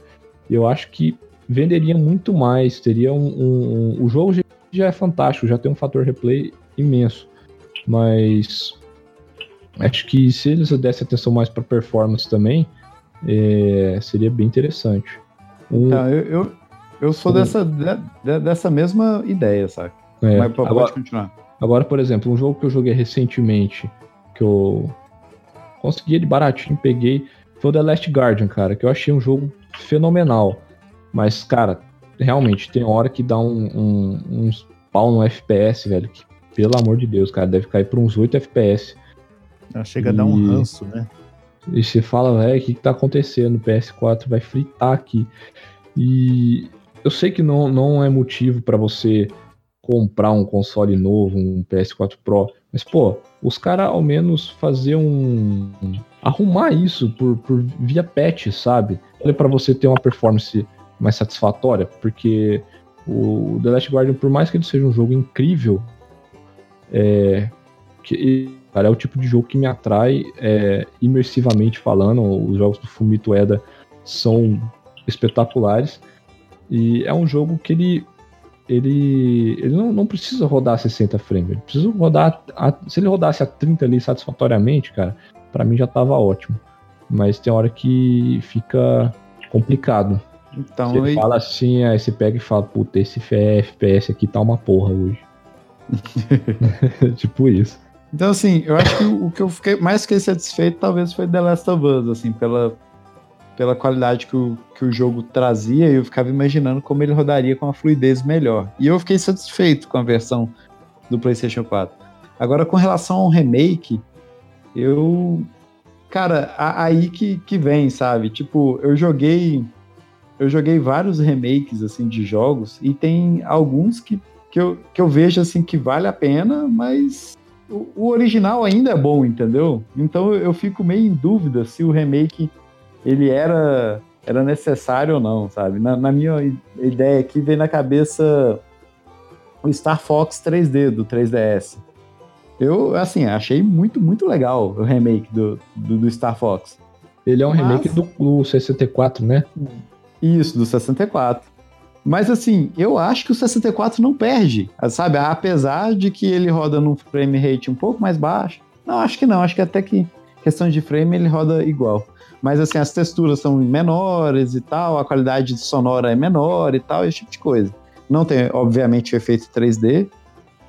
eu acho que venderia muito mais. Teria um. um- um- o jogo já- é fantástico, já tem um fator replay imenso. Mas acho que se eles dessem atenção mais para performance também, é, seria bem interessante. Um- Tá, eu, eu, eu sou Um- dessa, de- de- dessa mesma ideia, saca? é, Mas pode agora, continuar. Agora, por exemplo, um jogo que eu joguei recentemente, que eu consegui ele baratinho, peguei, foi o The Last Guardian, cara, que eu achei um jogo fenomenal. Mas, cara, realmente, tem hora que dá um, um, uns pau no FPS, velho, que, pelo amor de Deus, cara, deve cair por uns 8 FPS. Ela chega a dar um E- ranço, né? E você fala, velho, o que, que tá acontecendo? O PS4 vai fritar aqui. E eu sei que não, não é motivo pra você comprar um console novo, um PS4 Pro, mas, pô, os caras ao menos fazer um. arrumar isso por, por via patch, sabe? Olha pra você ter uma performance mais satisfatória, porque o The Last Guardian, por mais que ele seja um jogo incrível, é. Que, cara, é o tipo de jogo que me atrai é, imersivamente falando. Os jogos do Fumito Eda são espetaculares. E é um jogo que ele. Ele, ele não, não precisa rodar a 60 frames. Ele precisa rodar. a- se ele rodasse a 30 ali satisfatoriamente, cara, pra mim já tava ótimo. Mas tem hora que fica complicado. Então, Você aí- fala assim, aí você pega e fala, puta, esse FPS aqui tá uma porra hoje. tipo isso. Então, assim, eu acho que o o que eu fiquei mais fiquei satisfeito talvez foi The Last of Us, assim, pela, pela qualidade que o, que o jogo trazia, eu ficava imaginando como ele rodaria com uma fluidez melhor. E eu fiquei satisfeito com a versão do PlayStation 4. Agora, com relação ao remake, eu. Cara, aí que, que vem, sabe? Tipo, eu joguei eu joguei vários remakes assim de jogos e tem alguns que, que, eu, que eu vejo assim que vale a pena, mas o, o original ainda é bom, entendeu? Então eu fico meio em dúvida se o remake ele era era necessário ou não, sabe? Na, na minha ideia aqui veio na cabeça o Star Fox 3D do 3DS. Eu, assim, achei muito, muito legal o remake do, do, do Star Fox. Ele é um Mas... remake do, do 64, né? Isso, do 64. Mas assim, eu acho que o 64 não perde, sabe? Apesar de que ele roda num frame rate um pouco mais baixo. Não, acho que não. Acho que até que questão de frame ele roda igual. Mas assim, as texturas são menores e tal, a qualidade sonora é menor e tal, esse tipo de coisa. Não tem, obviamente, o efeito 3D,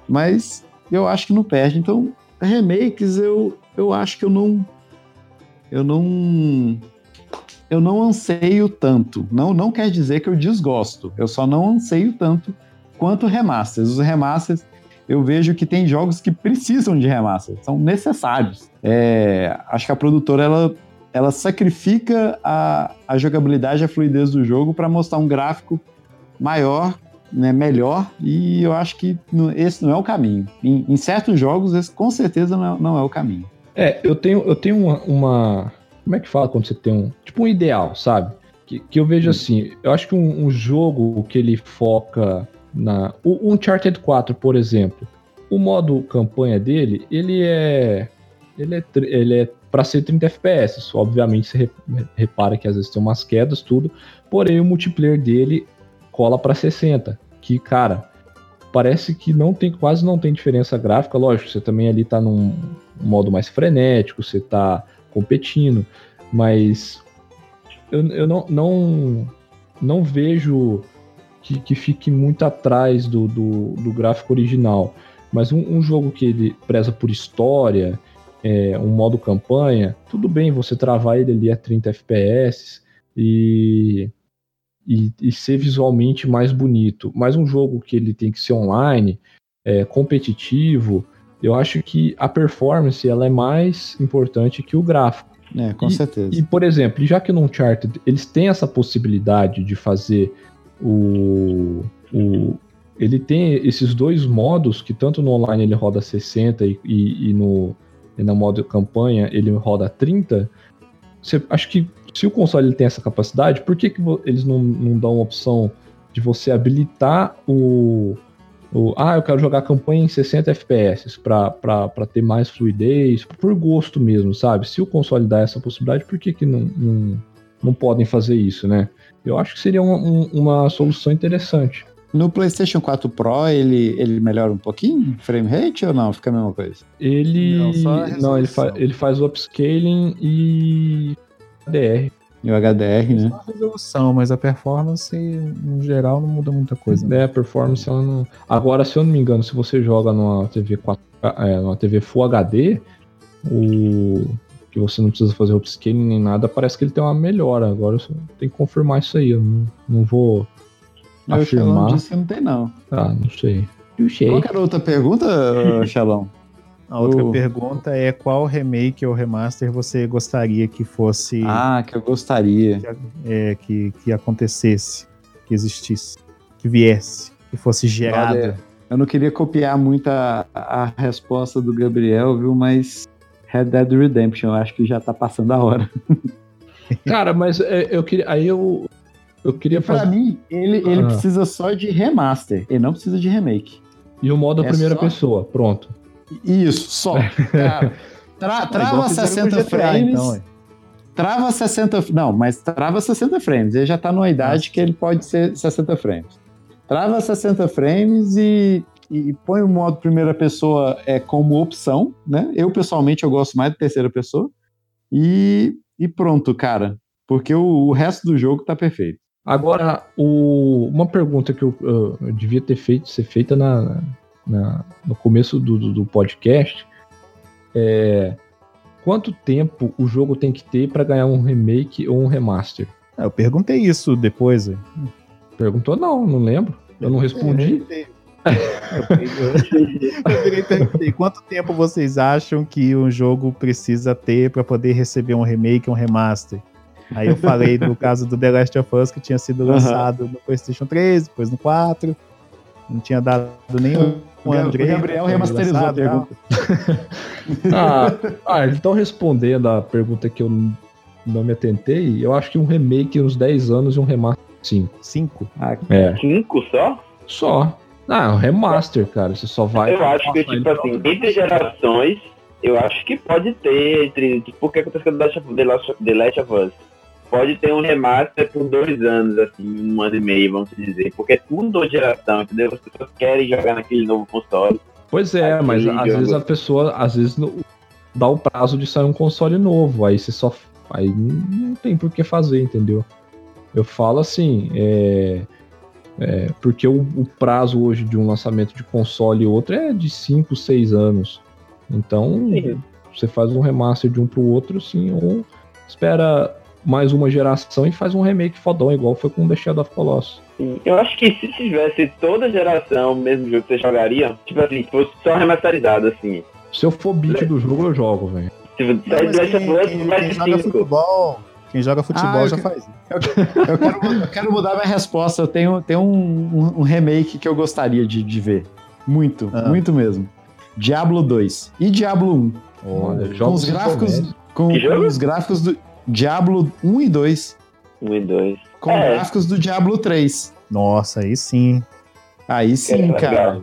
mas eu acho que não perde. Então, remakes eu, eu acho que eu não. Eu não eu não anseio tanto. Não, não quer dizer que eu desgosto. Eu só não anseio tanto quanto remasters. Os remasters, eu vejo que tem jogos que precisam de remasters, são necessários. É, acho que a produtora ela, ela sacrifica a, a jogabilidade, a fluidez do jogo para mostrar um gráfico maior, né, melhor, e eu acho que esse não é o caminho. Em, em certos jogos, esse com certeza não é, não é o caminho. É, eu tenho, eu tenho uma, uma como é que fala quando você tem um. Tipo um ideal, sabe? Que, que eu vejo assim. Eu acho que um, um jogo que ele foca na. O Uncharted 4, por exemplo. O modo campanha dele, ele é. Ele é, ele é para ser 30 FPS. Obviamente você repara que às vezes tem umas quedas, tudo. Porém, o multiplayer dele cola para 60. Que, cara, parece que não tem quase não tem diferença gráfica. Lógico, você também ali tá num modo mais frenético, você tá competindo, mas eu, eu não, não, não vejo que, que fique muito atrás do, do, do gráfico original. Mas um, um, jogo que ele preza por história, é, um modo campanha, tudo bem você travar ele ali a 30 FPS e, e, e, ser visualmente mais bonito. Mas um jogo que ele tem que ser online, é, competitivo, eu acho que a performance ela é mais importante que o gráfico. É, com e, certeza. E, por exemplo, já que no Uncharted eles têm essa possibilidade de fazer o, o. Ele tem esses dois modos que tanto no online ele roda 60 e, e, e no, no modo campanha ele roda 30. Você, acho que se o console ele tem essa capacidade, por que, que eles não, não dão a opção de você habilitar o, o, ah, eu quero jogar campanha em 60 FPS para ter mais fluidez, por gosto mesmo, sabe? Se o console dá essa possibilidade, por que, que não, não, não podem fazer isso, né? Eu acho que seria uma, um, uma solução interessante. No PlayStation 4 Pro, ele, ele melhora um pouquinho? Frame rate ou não? Fica a mesma coisa? Ele. Não, não ele, fa ele faz o upscaling e. DR. E o HDR, né? a resolução, mas a performance, no geral, não muda muita coisa. Né? É, a performance ela não. Agora, se eu não me engano, se você joga numa TV 4, é, numa TV Full HD, o que você não precisa fazer upscaling nem nada, parece que ele tem uma melhora. Agora eu tenho que confirmar isso aí. Eu não, não vou afirmar. Eu disse que não tem, não. Ah, não sei. Não sei. Qual era a outra pergunta, Xalão? A outra uh. pergunta é qual remake ou remaster você gostaria que fosse. Ah, que eu gostaria. Que, é, que, que acontecesse, que existisse, que viesse, que fosse gerado. Olha, eu não queria copiar muito a, a resposta do Gabriel, viu? Mas Red Dead Redemption, eu acho que já tá passando a hora. Cara, mas é, eu queria. Aí eu. Eu queria fazer. Pra mim, ele, ele ah. precisa só de remaster, ele não precisa de remake. E o modo é primeira só... pessoa, pronto. Isso, só. Cara, tra, trava 60 frames. Então, trava 60. Não, mas trava 60 frames. Ele já tá numa idade que ele pode ser 60 frames. Trava 60 frames e, e põe o modo primeira pessoa é, como opção, né? Eu, pessoalmente, eu gosto mais de terceira pessoa. E, e pronto, cara. Porque o, o resto do jogo tá perfeito. Agora, o, uma pergunta que eu, eu, eu devia ter feito, ser feita na, na, no começo do, do, do podcast é quanto tempo o jogo tem que ter para ganhar um remake ou um remaster? Ah, eu perguntei isso depois. Perguntou não, não lembro. Eu não respondi. eu perguntei quanto tempo vocês acham que um jogo precisa ter para poder receber um remake, um remaster? Aí eu falei no caso do The Last of Us que tinha sido lançado no PlayStation 3, depois no 4. Não tinha dado nenhum o ano direito. Gabriel remasterizou a pergunta. ah, ah, eles estão respondendo a pergunta que eu não me atentei. Eu acho que um remake uns 10 anos e um remaster 5. 5? Ah, É, Cinco só? só. Ah, um remaster, cara. Você só vai. eu acho que, tipo ele assim, pra- entre gerações, eu acho que pode ter, entre. O que aconteceu The Last of, The Last of Us? Pode ter um remaster por dois anos, assim, um ano e meio, vamos dizer. Porque é tudo geração, entendeu? As pessoas querem jogar naquele novo console. Pois é, mas às vezes a pessoa, às vezes, dá o prazo de sair um console novo. Aí você só. Aí não tem por que fazer, entendeu? Eu falo assim, é. é, porque o, o prazo hoje de um lançamento de console e outro é de 5, 6 anos. Então, Sim. você faz um remaster de um pro outro, sim, ou espera mais uma geração e faz um remake fodão, igual foi com The Shadow of Colossus. Eu acho que se tivesse toda geração o mesmo jogo que você jogaria, tipo assim, se fosse só remasterizado, assim. Se eu for beat do jogo, eu jogo, velho. Tipo, Last of Us mais joga futebol, quem joga futebol Ah, eu já que- faz isso. Eu quero, eu quero mudar minha resposta. Eu tenho, tenho um, um- um remake que eu gostaria de, de ver. Muito, Ah. muito mesmo. Diablo 2 e Diablo 1. Olha, com os gráficos, com, com os gráficos do Diablo 1 e 2, Um e dois. com É. gráficos do Diablo 3. Nossa, aí sim. Aí sim, É, cara.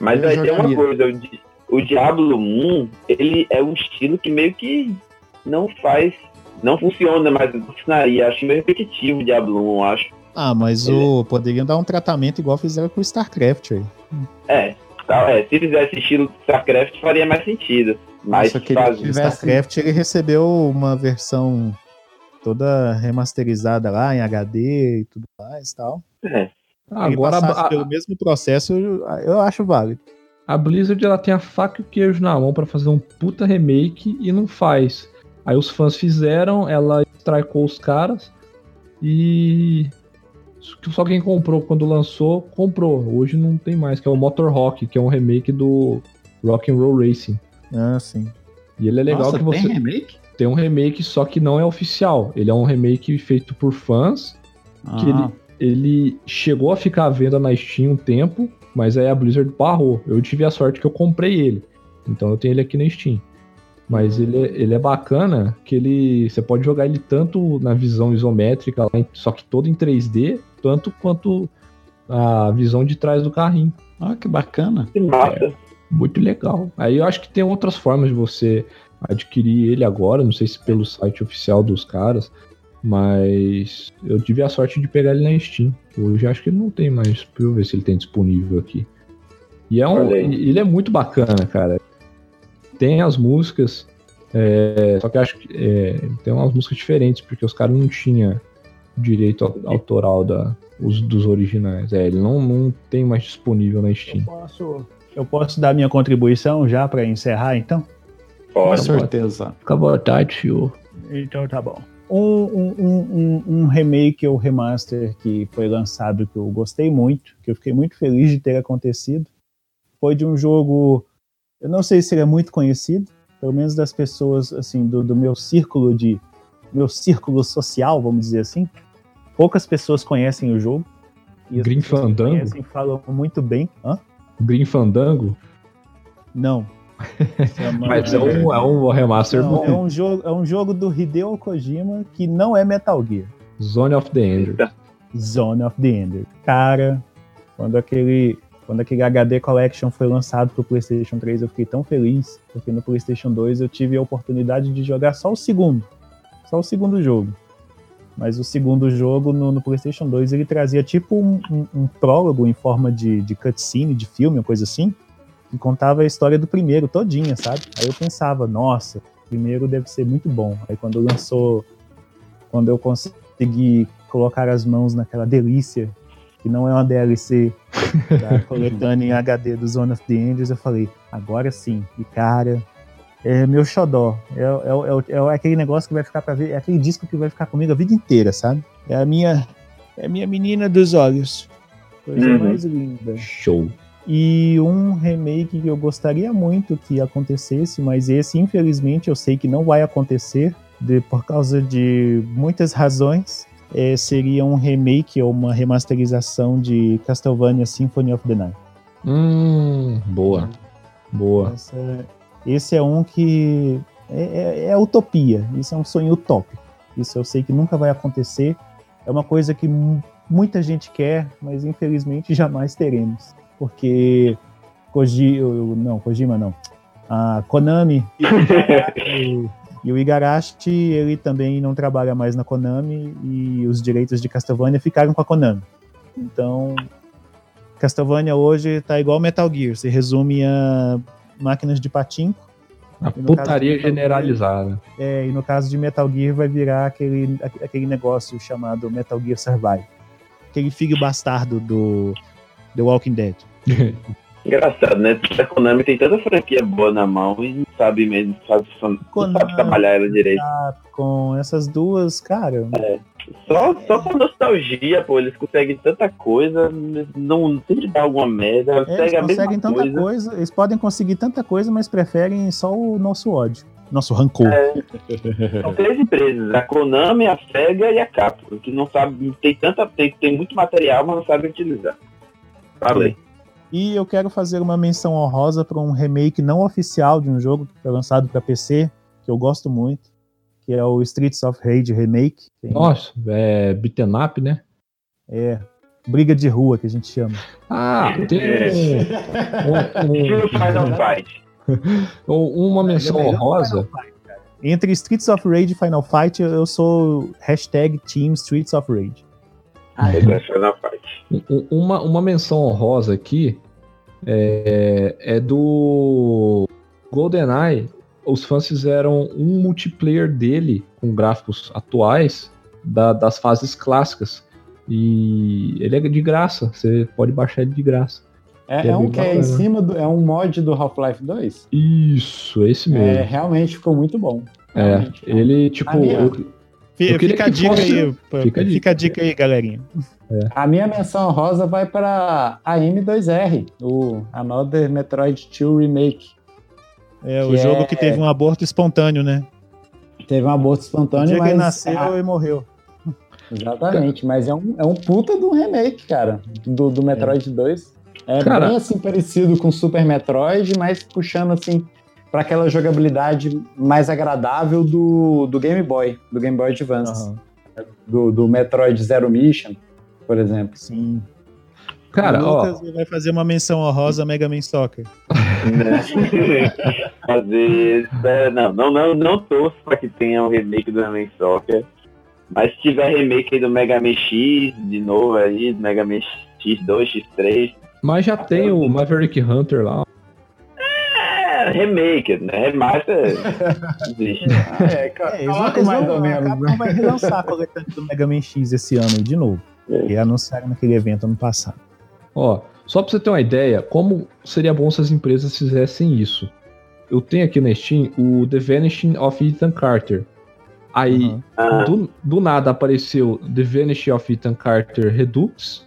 Mas aí tem uma coisa, o, Di- o Diablo 1, ele é um estilo que meio que não faz, não funciona, mas funcionaria. Acho meio repetitivo o Diablo 1, eu acho. Ah, mas o poderiam dar um tratamento igual fizeram com o StarCraft aí. É, tá, é, se fizesse estilo StarCraft faria mais sentido. Mas Nossa, eu queria faz, que O tivesse- StarCraft ele recebeu uma versão toda remasterizada lá em HD e tudo mais e tal. é, Ele Agora a, pelo mesmo processo, eu, eu acho válido. a Blizzard ela tem a faca e o queijo na mão pra fazer um puta remake e não faz. Aí os fãs fizeram, ela strikeou os caras e só quem comprou quando lançou, comprou. Hoje não tem mais, que é o Motor Rock, que é um remake do Rock and Roll Racing. Ah, sim. E ele é legal Nossa, que você tem remake? tem um remake, só que não é oficial. Ele é um remake feito por fãs que Ah, ele, ele chegou a ficar à venda na Steam um tempo, mas aí a Blizzard barrou. Eu tive a sorte que eu comprei ele. Então eu tenho ele aqui na Steam. Mas ele, é- ele é bacana que ele. Você pode jogar ele tanto na visão isométrica, só que todo em 3D, tanto quanto a visão de trás do carrinho. ah, que bacana. que massa. Muito legal. Aí eu acho que tem outras formas de você adquirir ele agora, não sei se pelo site oficial dos caras, mas eu tive a sorte de pegar ele na Steam. Hoje acho que ele não tem mais, deixa eu ver se ele tem disponível aqui. E é um, ele é muito bacana, cara. Tem as músicas, é, só que eu acho que é, tem umas músicas diferentes, porque os caras não tinham direito au- autoral da, os, dos originais. É, ele não, não tem mais disponível na Steam. Posso, eu posso dar minha contribuição já para encerrar, então? Com Pode. certeza. Fica à vontade, senhor. Então tá bom. Um, um, um, um- remake ou remaster que foi lançado que eu gostei muito, que eu fiquei muito feliz de ter acontecido, foi de um jogo. Eu não sei se ele é muito conhecido, pelo menos das pessoas assim do, do meu círculo de meu círculo social, vamos dizer assim. Poucas pessoas conhecem o jogo. E que Fandango? conhecem falam muito bem. Hã? Green Fandango? Não. Chama- Mas é um, é um remaster Não, bom. é um jogo, é um jogo do Hideo Kojima que não é Metal Gear. Zone of the Ender. Zone of the Ender. Cara, quando aquele, quando aquele HD Collection foi lançado pro PlayStation 3, eu fiquei tão feliz, porque no PlayStation 2 eu tive a oportunidade de jogar só o segundo. Só o segundo jogo. Mas o segundo jogo no, no PlayStation 2 ele trazia tipo um, um- um prólogo em forma de, de cutscene, de filme, uma coisa assim, que contava a história do primeiro todinha, sabe? Aí eu pensava, nossa, o primeiro deve ser muito bom. Aí quando lançou, quando eu consegui colocar as mãos naquela delícia, que não é uma DLC da coletânea em HD do Zone of the Enders, eu falei, agora sim. E cara, é meu xodó. É, é, é, é aquele negócio que vai ficar para ver, é aquele disco que vai ficar comigo a vida inteira, sabe? É a minha, é a minha menina dos olhos. Coisa Uhum. mais linda. Show. E um remake que eu gostaria muito que acontecesse, mas esse, infelizmente, eu sei que não vai acontecer, de, por causa de muitas razões, é, seria um remake ou uma remasterização de Castlevania Symphony of the Night. Hum, boa. Boa. Essa, esse é um que é, é, é utopia, isso é um sonho utópico. Isso eu sei que nunca vai acontecer. É uma coisa que muita gente quer, mas infelizmente jamais teremos. Porque Koji, não, Kojima não. A Konami e, e o Igarashi, ele também não trabalha mais na Konami e os direitos de Castlevania ficaram com a Konami. Então, Castlevania hoje tá igual Metal Gear, se resume a máquinas de patinco. A putaria generalizada. é, e no caso de Metal Gear vai virar aquele, aquele negócio chamado Metal Gear Survive. Aquele filho bastardo do The Walking Dead. Engraçado, né? A Konami tem tanta franquia boa na mão e não sabe mesmo, sabe, não Konami, sabe trabalhar ela direito. Com essas duas, cara. É. Só, só com nostalgia, pô, eles conseguem tanta coisa, não sempre dá alguma merda. É, eles conseguem tanta coisa. coisa. eles podem conseguir tanta coisa, mas preferem só o nosso ódio, nosso rancor. É. São três empresas, a Konami, a Sega e a Capcom, que não sabe, tem tanta, tem, tem muito material, mas não sabe utilizar. Falei. E eu quero fazer uma menção honrosa para um remake não oficial de um jogo que foi lançado para PC, que eu gosto muito, que é o Streets of Rage Remake. Tem... Nossa, é beat'em up, né? É, briga de rua que a gente chama. Ah, tem um, um, Final Fight. uma menção é honrosa. Entre Streets of Rage e Final Fight, eu sou hashtag Team Streets of Rage. Ah. Uma, uma menção honrosa aqui é, é do GoldenEye. Os fãs fizeram um multiplayer dele com gráficos atuais da, das fases clássicas. E ele é de graça, você pode baixar ele de graça. É, é, é um que é em cima do. É um mod do Half-Life 2? Isso, esse mesmo. É, realmente ficou muito bom. É, ele, tipo. Eu, eu fica, a dica fosse... aí, fica, fica a dica aí, galerinha. É. A minha menção rosa vai para a M2R, o Another Metroid 2 Remake. É, o jogo é... que teve um aborto espontâneo, né? Teve um aborto espontâneo, mas... que nasceu ah, e morreu. Exatamente, mas é um, é um puta de um remake, cara, do, do Metroid é. 2. É cara, bem assim parecido com Super Metroid, mas puxando assim para aquela jogabilidade mais agradável do, do Game Boy, do Game Boy Advance. Uhum. Do, do Metroid Zero Mission por exemplo. Sim. Cara, o Lucas ó, vai fazer uma menção honrosa a Mega Man Soccer. fazer. É, não, não, não, não torço para que tenha um remake do Mega Man Soccer. Mas se tiver remake do Mega Man X de novo aí, Mega Man X2, X3. Mas já tem o Maverick Hunter lá. É, remake, né? Remaster existe. É, é, eles, mais ou menos. A né? vai relançar a coletânea do Mega Man X esse ano de novo. É. E anunciaram naquele evento ano passado. Ó, só pra você ter uma ideia, como seria bom se as empresas fizessem isso? Eu tenho aqui na Steam o The Vanishing of Ethan Carter. Aí, uhum. do, do, nada apareceu The Vanishing of Ethan Carter Redux,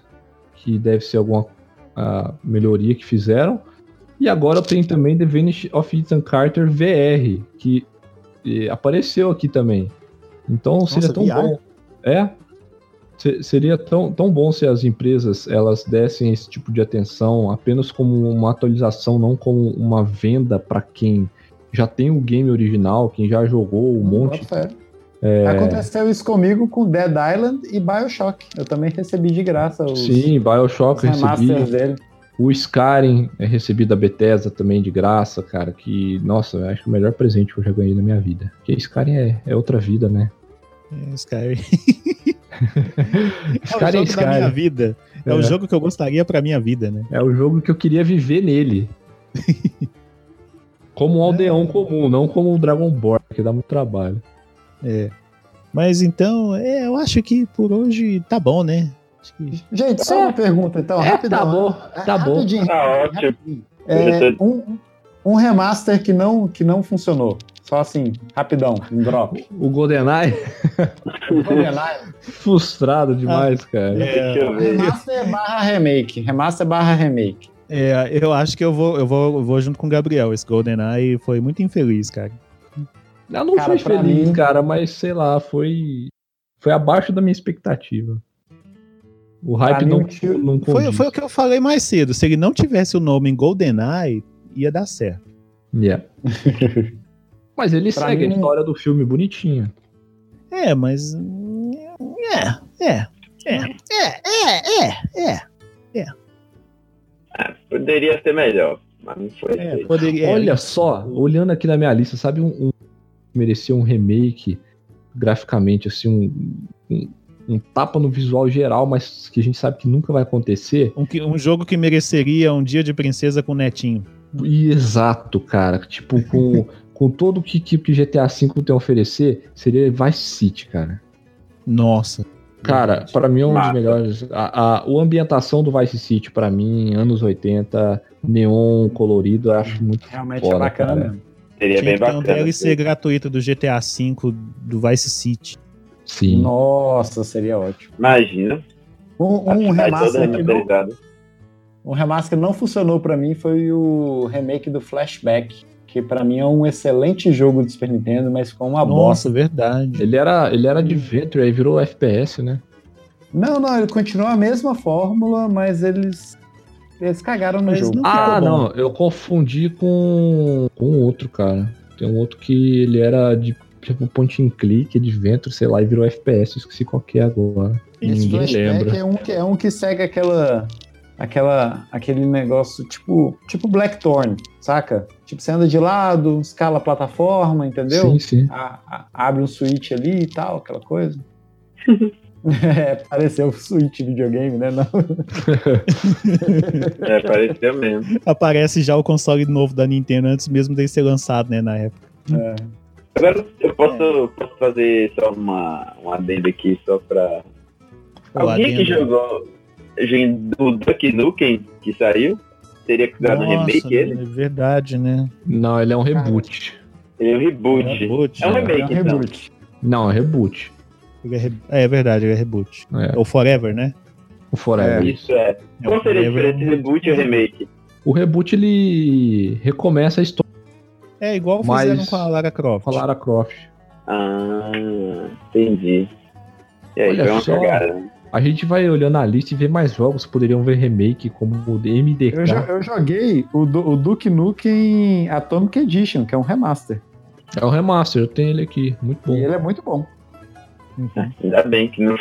que deve ser alguma uh, melhoria que fizeram. E agora eu tenho também The Vanishing of Ethan Carter VR, que apareceu aqui também. Então Nossa, seria tão VR? bom. É, seria tão, tão bom se as empresas elas dessem esse tipo de atenção apenas como uma atualização, não como uma venda para quem já tem o game original, quem já jogou um monte. É... Aconteceu isso comigo com Dead Island e Bioshock. Eu também recebi de graça os, Sim, Bioshock eu recebi. Dele. O Skyrim é recebi da Bethesda também de graça, cara. Que, nossa, eu acho que é o melhor presente que eu já ganhei na minha vida. Porque Skyrim é, é outra vida, né? É, Skyrim. é o jogo da minha vida. É, é, o jogo que eu gostaria pra minha vida, né? É o jogo que eu queria viver nele. como um aldeão é. comum, não como um Dragonborn, que dá muito trabalho. É. Mas então, é, eu acho que por hoje tá bom, né? Que... Gente, só uma pergunta então, é, rapidão. Tá bom, tá bom. Tá ótimo. É, um, um remaster que não, que não funcionou. Só assim, rapidão, um drop. O GoldenEye? o GoldenEye. Frustrado demais, ah, cara. É, remaster barra remake. Remaster barra remake. É, eu acho que eu vou, eu vou, eu vou junto com o Gabriel. Esse GoldenEye foi muito infeliz, cara. Eu não Cara, pra feliz, mim- cara, mas sei lá, foi. Foi abaixo da minha expectativa. O hype Pra mim, não, não Foi, foi o que eu falei mais cedo. Se ele não tivesse o nome em GoldenEye, ia dar certo. Yeah. Mas ele Pra segue mim- a história do filme bonitinho. É, mas. É, é. É, é, é, é, é. Poderia ser melhor, mas não foi. é poderia, é, Olha só, olhando aqui na minha lista, sabe um, um que merecia um remake graficamente, assim, um, um, um tapa no visual geral, mas que a gente sabe que nunca vai acontecer? um, que- um jogo que mereceria um dia de princesa com netinho. E exato, cara. Tipo, com, com todo o que, que, que GTA V tem a oferecer, seria Vice City, cara. Nossa. Cara, pra mim é um dos Massa. melhores. A, a, a ambientação do Vice City, pra mim, anos 80, neon colorido, eu acho muito Realmente foda, é bacana. cara. mesmo. Seria Tinha bem que ter um bacana. DLC gratuito do GTA V do Vice City. Sim. Nossa, seria ótimo. Imagina. Um, um remaster que não, remasterizada. Um remaster que não funcionou pra mim foi o remake do Flashback, que pra mim é um excelente jogo do Super Nintendo, mas ficou uma bosta. Nossa, verdade. Ele era, ele era Adventure, aí virou FPS, né? Não, não, ele continua a mesma fórmula, mas eles eles cagaram no Mas jogo. não- Ah, não, eu confundi com, com outro, cara. Tem um outro que ele era de tipo point and click, Adventure, sei lá, e virou FPS, eu esqueci qual que é agora. Esse Ninguém flashback lembra. é um que é um que segue aquela aquela aquele negócio tipo tipo Blackthorn, saca? Tipo você anda de lado, escala a plataforma, entendeu? Sim, sim. A- a- abre um switch ali e tal, aquela coisa. é, pareceu switch videogame, né? Não. É, parecia mesmo. Aparece já o console novo da Nintendo antes mesmo dele ser lançado, né, na época. É. Agora eu posso, posso fazer só uma, um adendo aqui, só pra. O Alguém que jogou gente, o Duck Nukem que saiu? Teria que dar no Nossa, remake ele? é verdade, né? Não, ele é um reboot. Ele é um reboot. É um reboot, É um né? É um remake, então. reboot. Não, é reboot. Ele é, re- é verdade, ele é reboot. É, Ou Forever, né? o Forever. Isso é. É, Qual o seria a é diferença um- entre reboot e remake? O reboot ele recomeça a história É igual Mas- fizeram com a Lara Croft. com a Lara Croft. Ah, entendi. E aí, Olha foi uma só. cagada. né? A gente vai olhando a lista e vê mais jogos que poderiam ver remake, como o MDK. Eu, jo- eu joguei o, Du- o Duke Nukem Atomic Edition, que é um remaster. É o remaster, eu tenho ele aqui. Muito bom. E ele é muito bom. Ainda bem que não.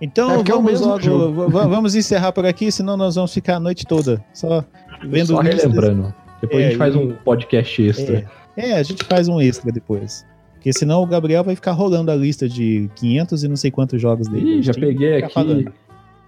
Então É é vamos mesmo logo, vamos encerrar por aqui, senão nós vamos ficar a noite toda só vendo Só relembrando. Depois É, a gente faz um podcast extra. É, é, a gente faz um extra depois. Porque senão o Gabriel vai ficar rolando a lista de 500 e não sei quantos jogos dele. Ih, já peguei aqui. falando.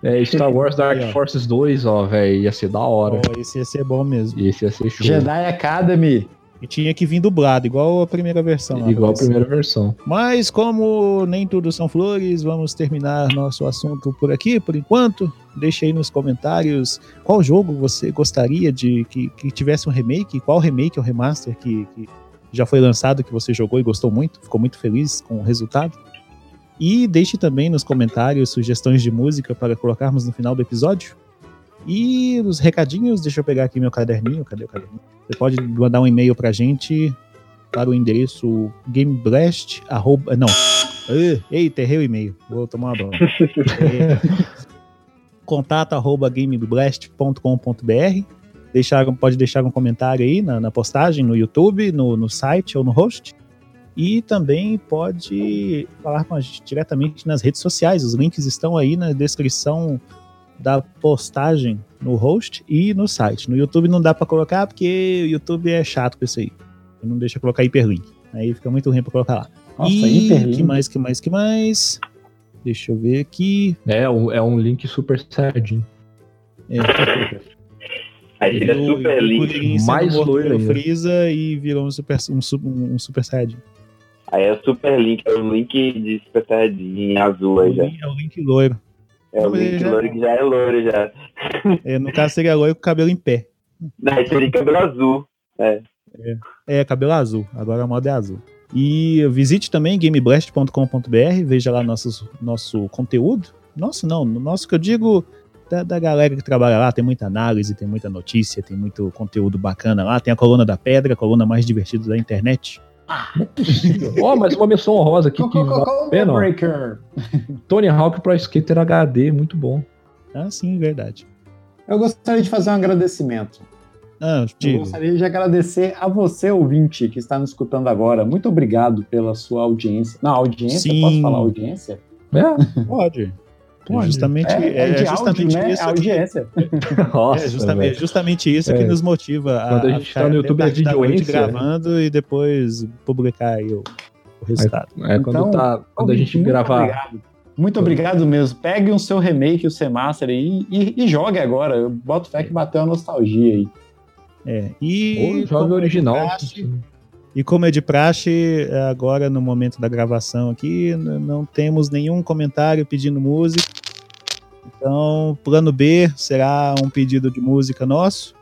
É, Star Wars Dark Aí. Forces 2, ó, velho. Ia ser da hora. Ó, esse ia ser bom mesmo. Esse ia ser show. Jedi Academy. E tinha que vir dublado, igual a primeira versão. lá, Igual a primeira versão. Mas como nem tudo são flores, vamos terminar nosso assunto por aqui, por enquanto. Deixe aí nos comentários qual jogo você gostaria de que, que tivesse um remake, qual remake ou remaster que, que já foi lançado, que você jogou e gostou muito, ficou muito feliz com o resultado. E deixe também nos comentários sugestões de música para colocarmos no final do episódio. E os recadinhos, deixa eu pegar aqui meu caderninho, cadê o caderninho? Você pode mandar um e-mail pra gente para o endereço gameblast, arroba, não, eita, errei o e-mail, vou tomar uma bronca. É, contato arroba gameblast.com.br deixar, pode deixar um comentário aí na, na postagem, no YouTube, no, no site ou no host. E também pode falar com a gente diretamente nas redes sociais. Os links estão aí na descrição da postagem no host e no site. No YouTube não dá para colocar porque o YouTube é chato com isso aí. Não deixa colocar hiperlink. Aí fica muito ruim para colocar lá. Nossa, e hiperlink. que mais, que mais, que mais? Deixa eu ver aqui. É, um- é um link super sardinho. É, Aí fica virou- super o link. Kuririn sendo Mais loiro. Freeza e virou um super, um, um super saiyajin. Aí é o super link, é o link de Super Saiyajin azul É aí já. é o link loiro. É o link já- loiro que já é loiro já. É, no caso seria loiro com cabelo em pé. Não, é cabelo azul. É, cabelo azul. Agora a moda é azul. E visite também gameblast.com.br, veja lá nossos, nosso conteúdo. Nosso não, no nosso que eu digo da, da galera que trabalha lá, tem muita análise, tem muita notícia, tem muito conteúdo bacana lá. Tem a coluna da pedra, a coluna mais divertida da internet. Não é possível. Ó, mas uma menção honrosa aqui que vale pena. Breaker. Tony Hawk Pro Skater HD, muito bom. Ah, sim, verdade. Eu gostaria de fazer um agradecimento. Ah, Eu gostaria de agradecer a você, ouvinte, que está nos escutando agora. Muito obrigado pela sua audiência. Não, audiência? Sim. Posso falar audiência? É, Pode. É justamente, É, é, é justamente áudio, né? isso. que- audiência. Nossa, é justamente, velho. justamente isso que É. nos motiva a, Quando a gente tá no YouTube, é né? gravando e depois publicar aí o, o resultado. É, quando, Então, tá, quando a gente muito gravar. Obrigado. Muito obrigado mesmo. Pegue o seu remake, o Semaster aí e, e jogue agora. Eu boto fé que bateu a nostalgia aí. É, e Ou joga como o original. É praxe, e como é de praxe, agora no momento da gravação aqui, não temos nenhum comentário pedindo música. Então, plano B será um pedido de música nosso.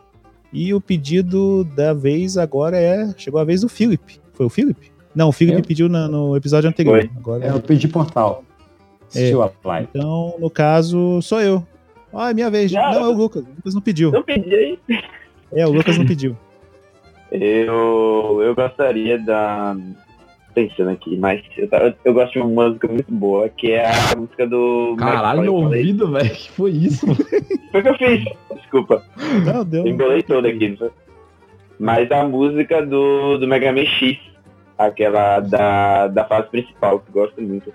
E o pedido da vez agora é. Chegou a vez do Felipe. Foi o Felipe? Não, o Felipe Eu? pediu na- no episódio anterior. Foi. Agora, É, eu pedi portal. Live. Então, no caso, sou eu. Ah, é minha vez. Já. Não, é o Lucas. O Lucas não pediu. Não pedi. É, o Lucas não pediu. Eu, eu gostaria da. Pensando aqui, mas eu, tava- eu gosto de uma música muito boa, que é a música do. Caralho, meu ouvido, velho. Que foi isso? Foi o que eu fiz. Desculpa. Não, deu. Eu embolei todo aqui. não foi? Mas a música do, do Mega Man X. Aquela da, da fase principal, que eu gosto muito.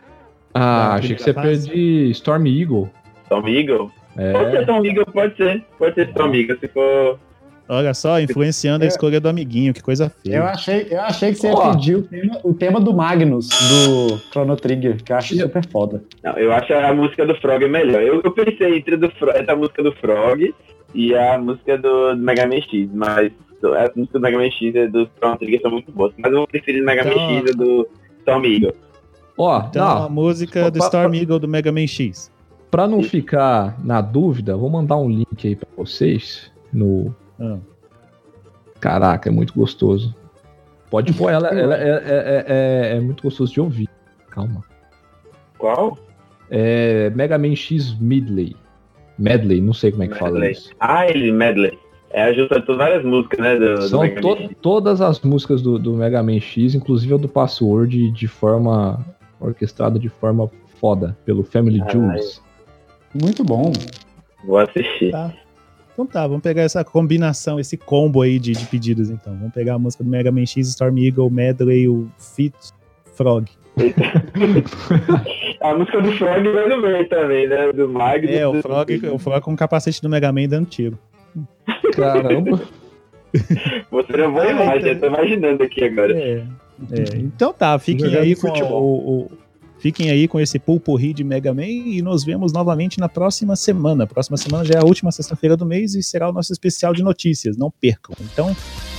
Ah, Da achei que você perde Storm Eagle. Storm Eagle? Pode ser É. Storm Eagle, pode ser. Pode ser Storm Eagle, se for. Olha só, influenciando a Eu- escolha do amiguinho, que coisa Eu feia. achei, eu achei que você ia pedir o tema, o tema do Magnus, do Chrono Trigger, que eu acho super foda. Não, eu acho a música do Frog melhor. Eu, eu pensei entre do, essa música do Frog e a música do, do Mega Man X, mas a música do Mega Man X e do Chrono Trigger são muito boas. Mas eu vou preferir do Mega Man Então- X e do Storm Eagle. Ó, Então, a não, música do Storm. Eagle do Mega Man X. pra não ficar na dúvida, vou mandar um link aí pra vocês no. Ah. Caraca, é muito gostoso. Pode pôr ela, ela é, é- é- é muito gostoso de ouvir. Calma. Qual? É Mega Man X Medley. Medley, não sei como é que fala Medley. isso. Ah, ele, Medley. É a junção de várias músicas, né? Do, do São Mega to- Man X. todas as músicas do, do Mega Man X, inclusive a do Password, de forma orquestrada de forma foda, pelo Family Ah, Jewels. Muito bom. Vou assistir. Tá. Então tá, vamos pegar essa combinação, esse combo aí de, de pedidos então. Vamos pegar a música do Mega Man X, Storm Eagle, Medley, o Fit Frog. A música do Frog vai no meio também, né? Do Magnus. É, o Frog, o Frog com o capacete do Mega Man dando tiro. Caramba. Você é uma boa imagem, eu tô imaginando aqui agora. É, é. Então tá, fiquem aí com o, o- fiquem aí com esse pulporri de Mega Man e nos vemos novamente na próxima semana. Próxima semana já é a última sexta-feira do mês e será o nosso especial de notícias. Não percam. Então,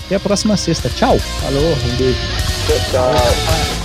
até a próxima sexta. Tchau. Falou, um beijo.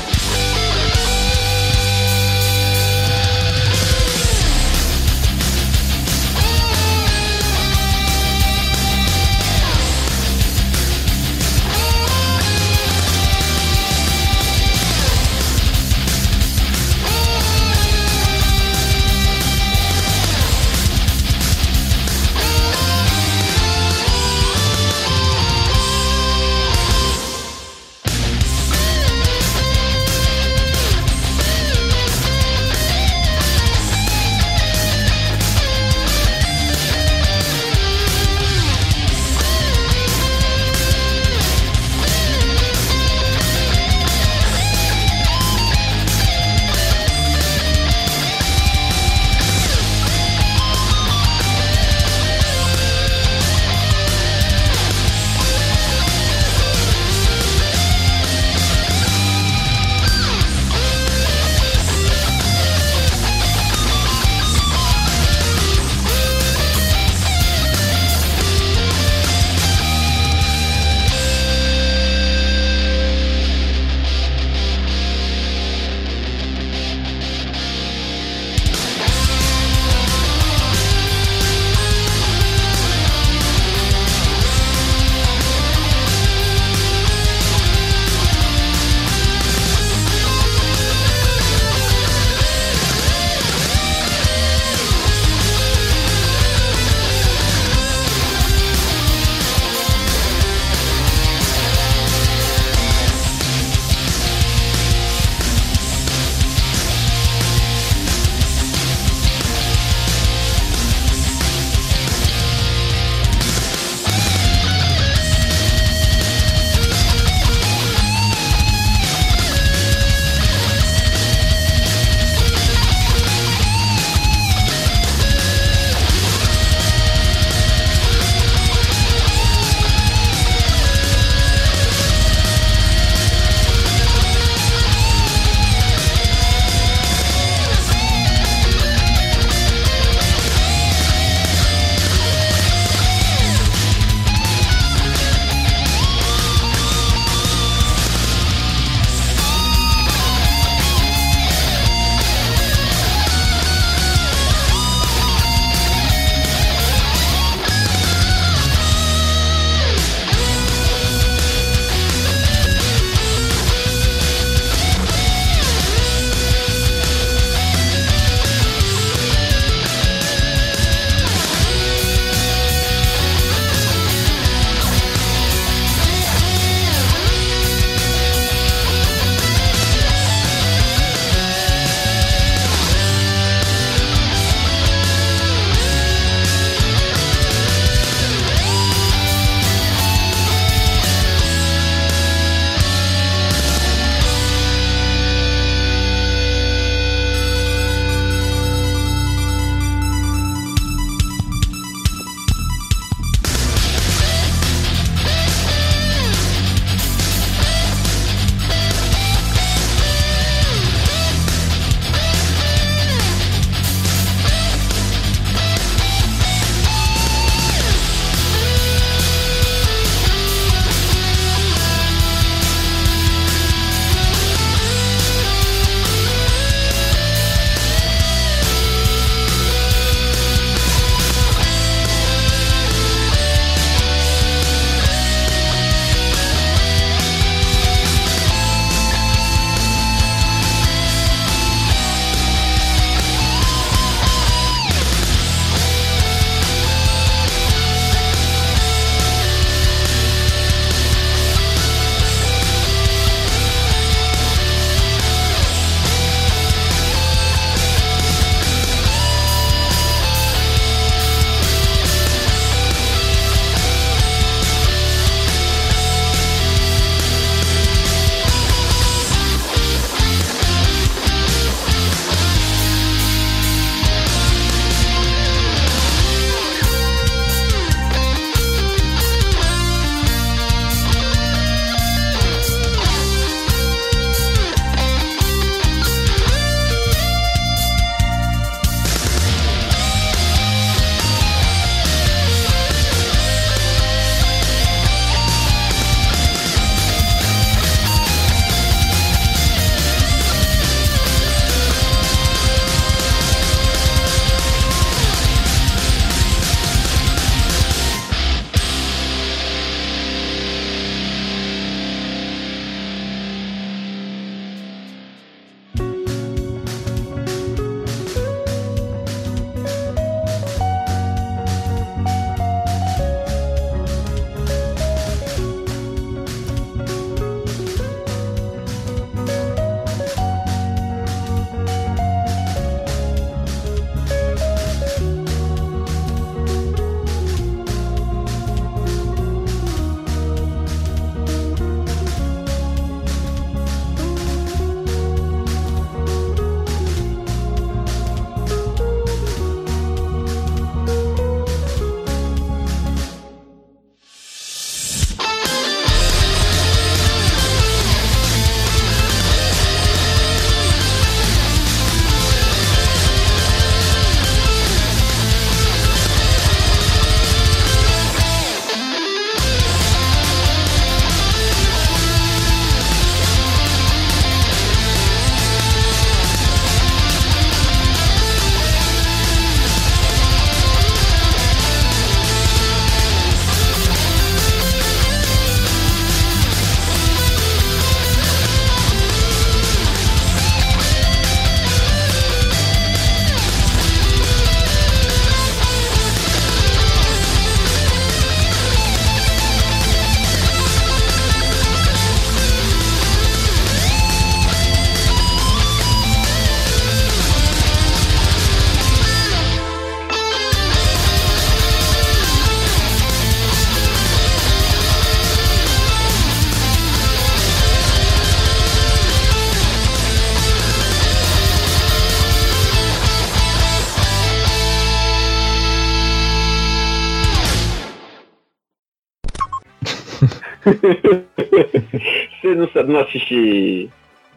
Você não, sabe- não assiste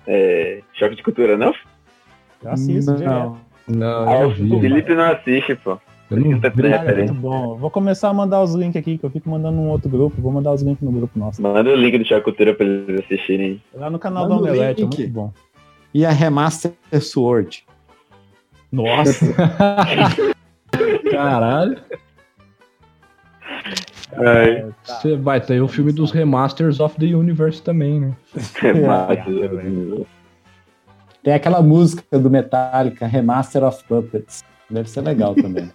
é, Choque de Cultura, não? Eu assisto direto. Não. Ah, eu o vi. Felipe não assiste, pô. Eu não Tá vi. Cara, é referência. muito bom. Vou começar a mandar os links aqui, que eu fico mandando num outro grupo. Vou mandar os links no grupo nosso. Manda o link do Choque de Cultura pra eles assistirem. Lá no canal Manda do Omelete, é muito bom. E a Remaster Sword. Nossa! Caralho. Ai, Você vai ter o filme dos Remasters of the Universe também, né? é é. Tem aquela música do Metallica, Remaster of Puppets. Deve ser legal também.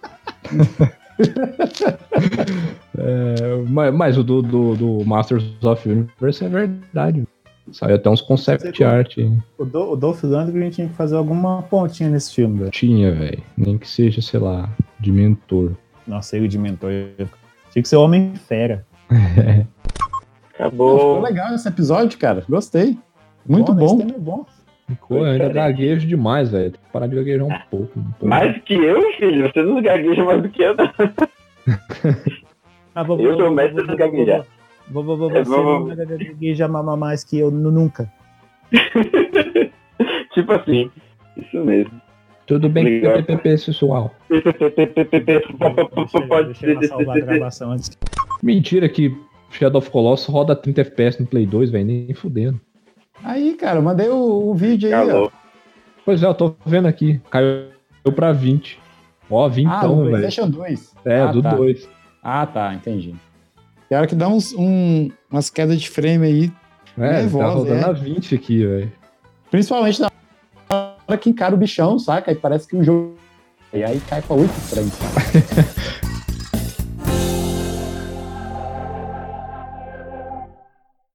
É, mas, mas o do, do, do Masters of Universe é verdade. Saiu até uns concept Você- art. O, Do, o Dolph Lundgren tinha que fazer alguma pontinha nesse filme, velho. Tinha, velho. Nem que seja, sei lá, de mentor. Nossa, ele de mentor. Tinha que ser Homem-Fera. Pô, Acabou. ficou legal esse episódio, cara. Gostei. Muito bom. Tema é bom. Ficou, eu ainda gaguejo demais, velho. Tem que parar de gaguejar um pouco. Um pouco. Mais que eu, filho. Você não gagueja mais do que eu, não. Ah, vou, Eu sou o mestre do gaguejar. Vou, vou, vou, É, você vou- não gagueja mamar mais que eu nu- nunca. tipo assim. Isso mesmo. Tudo bem PPP pessoal. Salvar a gravação antes Mentira que Shadow of Colossus roda 30 FPS no Play 2, velho. Nem fudendo. Aí, cara, mandei o, o vídeo aí, ó. Pois é, eu tô vendo aqui. Caiu pra 20. Ó, 20 Ah, do velho. PlayStation 2. É, ah, do tá. 2. Ah, tá, entendi. Tem hora que dá uns, um, umas quedas de frame aí, É, tá Nervosa, rodando é. a 20 aqui, velho. principalmente na hora que encara o bichão, saca? Aí parece que o jogo. E aí cai pra 8 frames.